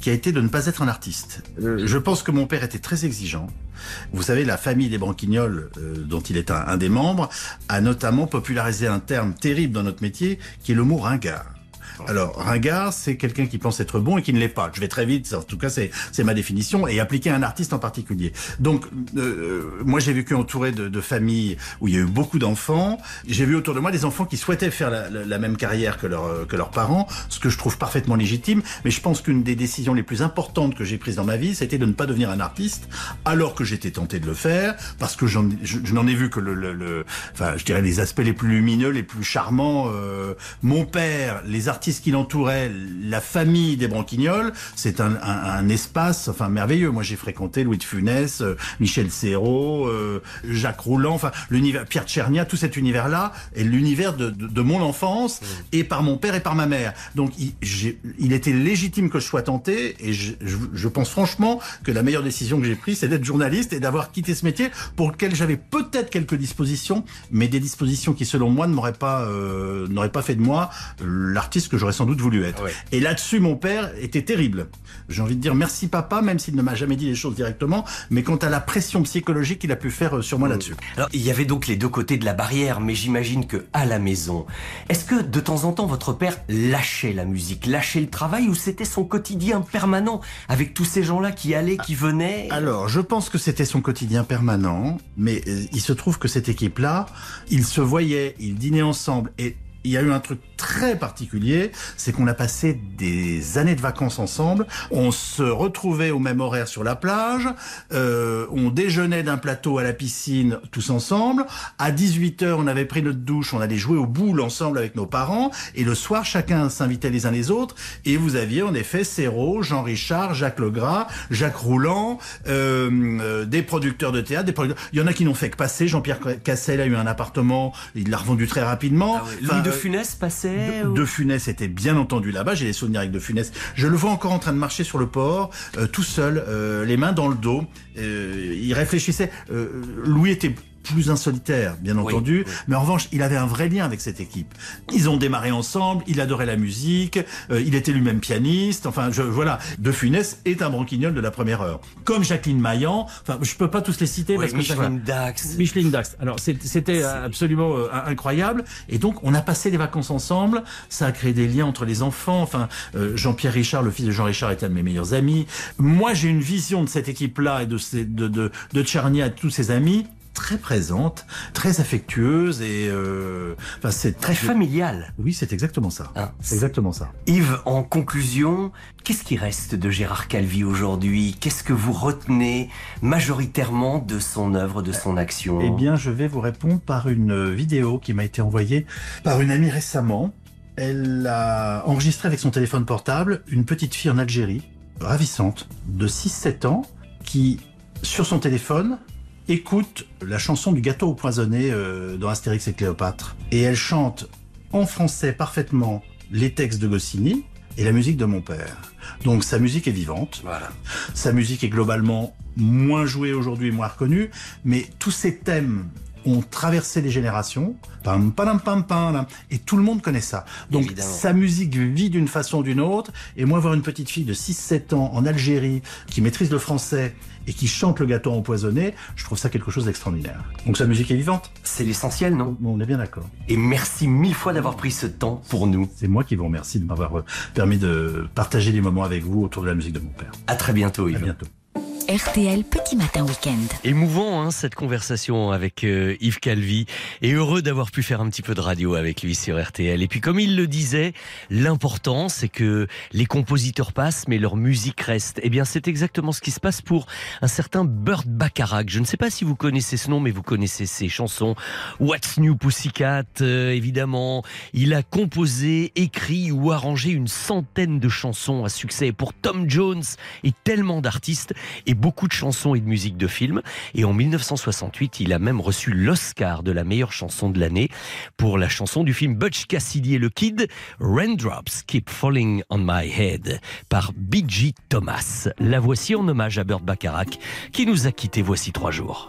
qui a été de ne pas être un artiste. Euh, je pense que mon père était très exigeant. Vous savez, la famille des Branquignols, euh, dont il est un, un des membres, a notamment popularisé un terme terrible dans notre métier, qui est le mot ringard. Alors, ringard, c'est quelqu'un qui pense être bon et qui ne l'est pas. Je vais très vite, en tout cas, c'est ma définition, et appliqué à un artiste en particulier. Donc, euh, moi, j'ai vécu entouré de, de familles où il y a eu beaucoup d'enfants. J'ai vu autour de moi des enfants qui souhaitaient faire la, la- même carrière que, leur, que leurs parents, ce que je trouve parfaitement légitime. Mais je pense qu'une des décisions les plus importantes que j'ai prises dans ma vie, c'était de ne pas devenir un artiste, alors que j'étais tenté de le faire, parce que je, je n'en ai vu que le, le- le- enfin, je dirais les aspects les plus lumineux, les plus charmants. Euh, mon père, les artistes qui l'entouraient, la famille des Branquignols, c'est un, un- un espace, enfin merveilleux. Moi, j'ai fréquenté Louis de Funès, euh, Michel Serrault, euh, Jacques Rouland, enfin l'univers, Pierre Tchernia, tout cet univers-là est l'univers de, de- de mon enfance et par mon père et par ma mère. Donc, il, était légitime que je sois tenté et je, je- je pense franchement que la meilleure décision que j'ai prise, c'est d'être journaliste et d'avoir quitté ce métier pour lequel j'avais peut-être quelques dispositions, mais des dispositions qui, selon moi, ne m'auraient pas, euh, n'auraient pas fait de moi l'artiste que j'aurais sans doute voulu être. Et là-dessus, mon père était terrible. J'ai envie de dire merci papa, même s'il ne m'a jamais dit les choses directement, mais quant à la pression psychologique qu'il a pu faire euh, sur moi là-dessus. Alors, il y avait donc les deux côtés de la barrière, mais j'imagine que à la maison, est-ce que de temps en temps votre père lâchait la musique, lâchait le travail, ou c'était son quotidien permanent avec tous ces gens-là qui allaient, qui venaient? Alors, je pense que c'était son quotidien permanent, mais euh, il se trouve que cette équipe-là, ils se voyaient, ils dînaient ensemble, et il y a eu un truc très particulier, c'est qu'on a passé des années de vacances ensemble, on se retrouvait au même horaire sur la plage, euh, on déjeunait d'un plateau à la piscine tous ensemble, à 18h on avait pris notre douche, on allait jouer au boule ensemble avec nos parents, et le soir chacun s'invitait les uns les autres, et vous aviez en effet Serrault, Jean Richard, Jacques Legras, Jacques Rouland, euh, euh, des producteurs de théâtre, des producteurs... il y en a qui n'ont fait que passer, Jean-Pierre Cassel a eu un appartement, il l'a revendu très rapidement. Louis de euh, Funès passait de, ou- de Funès était bien entendu là-bas. J'ai des souvenirs avec De Funès. Je le vois encore en train de marcher sur le port, euh, tout seul, euh, les mains dans le dos. Euh, il réfléchissait. Euh, Louis était plus un solitaire, bien entendu, mais en revanche, il avait un vrai lien avec cette équipe. Ils ont démarré ensemble, il adorait la musique, euh, il était lui-même pianiste, enfin, je, voilà. De Funès est un branquignol de la première heure. Comme Jacqueline Maillan, enfin, je peux pas tous les citer Oui, parce que Micheline Dax. Micheline Dax. Alors c'était absolument euh, incroyable. Et donc on a passé les vacances ensemble. Ça a créé des liens entre les enfants. Enfin, euh, Jean-Pierre Richard, le fils de Jean Richard, était un de mes meilleurs amis. Moi, j'ai une vision de cette équipe-là et de ces- de de, de Tchernia et de tous ses amis très présente, très affectueuse et euh, enfin c'est Très familiale. Oui, c'est exactement ça. c'est exactement ça. Yves, en conclusion, qu'est-ce qui reste de Gérard Calvi aujourd'hui? Qu'est-ce que vous retenez majoritairement de son œuvre, de son action? Eh bien, je vais vous répondre par une vidéo qui m'a été envoyée par une amie récemment. Elle a enregistré avec son téléphone portable une petite fille en Algérie, ravissante, de 6-7 ans, qui, sur son téléphone, écoute la chanson du gâteau empoisonné euh, dans Astérix et Cléopâtre. Et elle chante en français parfaitement les textes de Goscinny et la musique de mon père. Donc sa musique est vivante. Voilà. Sa musique est globalement moins jouée aujourd'hui, moins reconnue, mais tous ces thèmes ont traversé les générations. Pam, pam, pam, pam, et tout le monde connaît ça. Donc Évidemment. sa musique vit d'une façon ou d'une autre. Et moi, voir une petite fille de 6-7 ans en Algérie qui maîtrise le français et qui chante le gâteau empoisonné, je trouve ça quelque chose d'extraordinaire. Donc sa musique est vivante. C'est l'essentiel, non? On est bien d'accord. Et merci mille fois d'avoir pris ce temps pour nous. C'est moi qui vous remercie de m'avoir euh, permis de partager des moments avec vous autour de la musique de mon père. À très bientôt, Yves. À bientôt. RTL Petit Matin Week-end. Émouvant hein, cette conversation avec euh, Yves Calvi et heureux d'avoir pu faire un petit peu de radio avec lui sur RTL. Et puis comme il le disait, l'important c'est que les compositeurs passent mais leur musique reste. Eh bien c'est exactement ce qui se passe pour un certain Burt Bacharach. Je ne sais pas si vous connaissez ce nom mais vous connaissez ses chansons. What's New Pussycat euh, évidemment. Il a composé, écrit ou arrangé une centaine de chansons à succès pour Tom Jones et tellement d'artistes et beaucoup de chansons et de musique de film. Et en 1968, il a même reçu l'Oscar de la meilleure chanson de l'année pour la chanson du film Butch Cassidy et le Kid, Raindrops Keep Falling on My Head, par B.G. Thomas. La voici en hommage à Burt Bacharach, qui nous a quittés voici trois jours.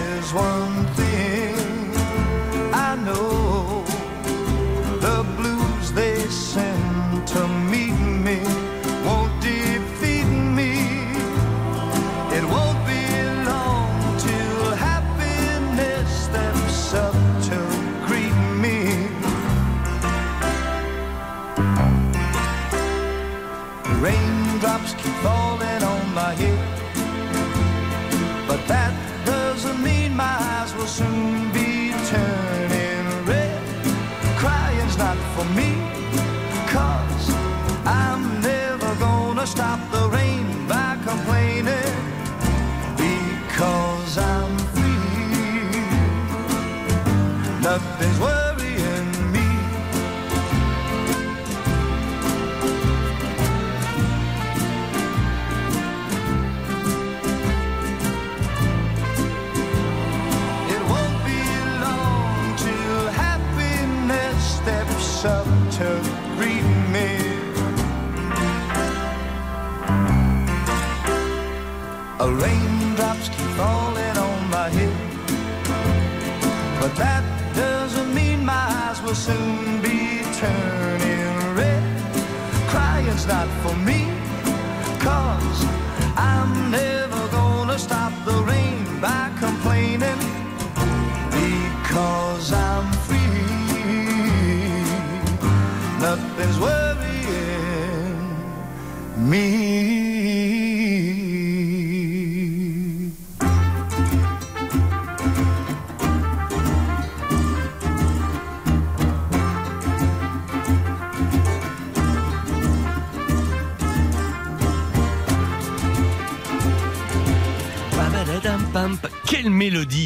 one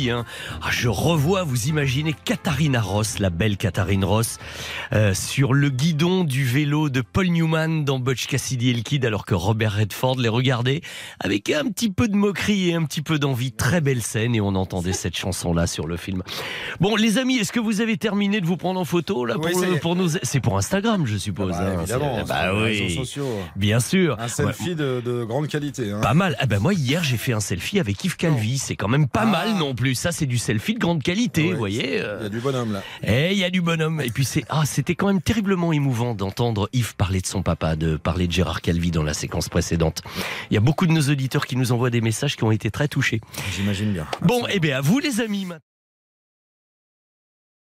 hein. Ah, Je revois, vous imaginez Katharina Ross, la belle Katharine Ross, euh, sur le guidon du vélo de Paul Newman dans Butch Cassidy et le Kid, alors que Robert Redford les regardait avec un petit peu de moquerie et un petit peu d'envie. Très belle scène et on entendait cette chanson-là sur le film. Bon, les amis, est-ce que vous avez terminé de vous prendre en photo là pour, Oui, nous C'est pour Instagram, je suppose. Bah, hein. évidemment, C'est- bah sur les oui, réseaux sociaux. bien sûr. Un selfie de, de grande qualité. hein. Pas mal. Ah ben moi hier j'ai fait un selfie avec Yves Calvi. C'est quand même pas mal non plus. Ça c'est du selfie de grande qualité, vous voyez. euh. Il y a du bonhomme là. Eh, il y a du bonhomme. Et puis c'est ah, c'était quand même terriblement émouvant d'entendre Yves parler de son papa, de parler de Gérard Calvi dans la séquence précédente. Il y a beaucoup de nos auditeurs qui nous envoient des messages qui ont été très touchés. J'imagine bien. Bon, eh bien à vous les amis. maintenant.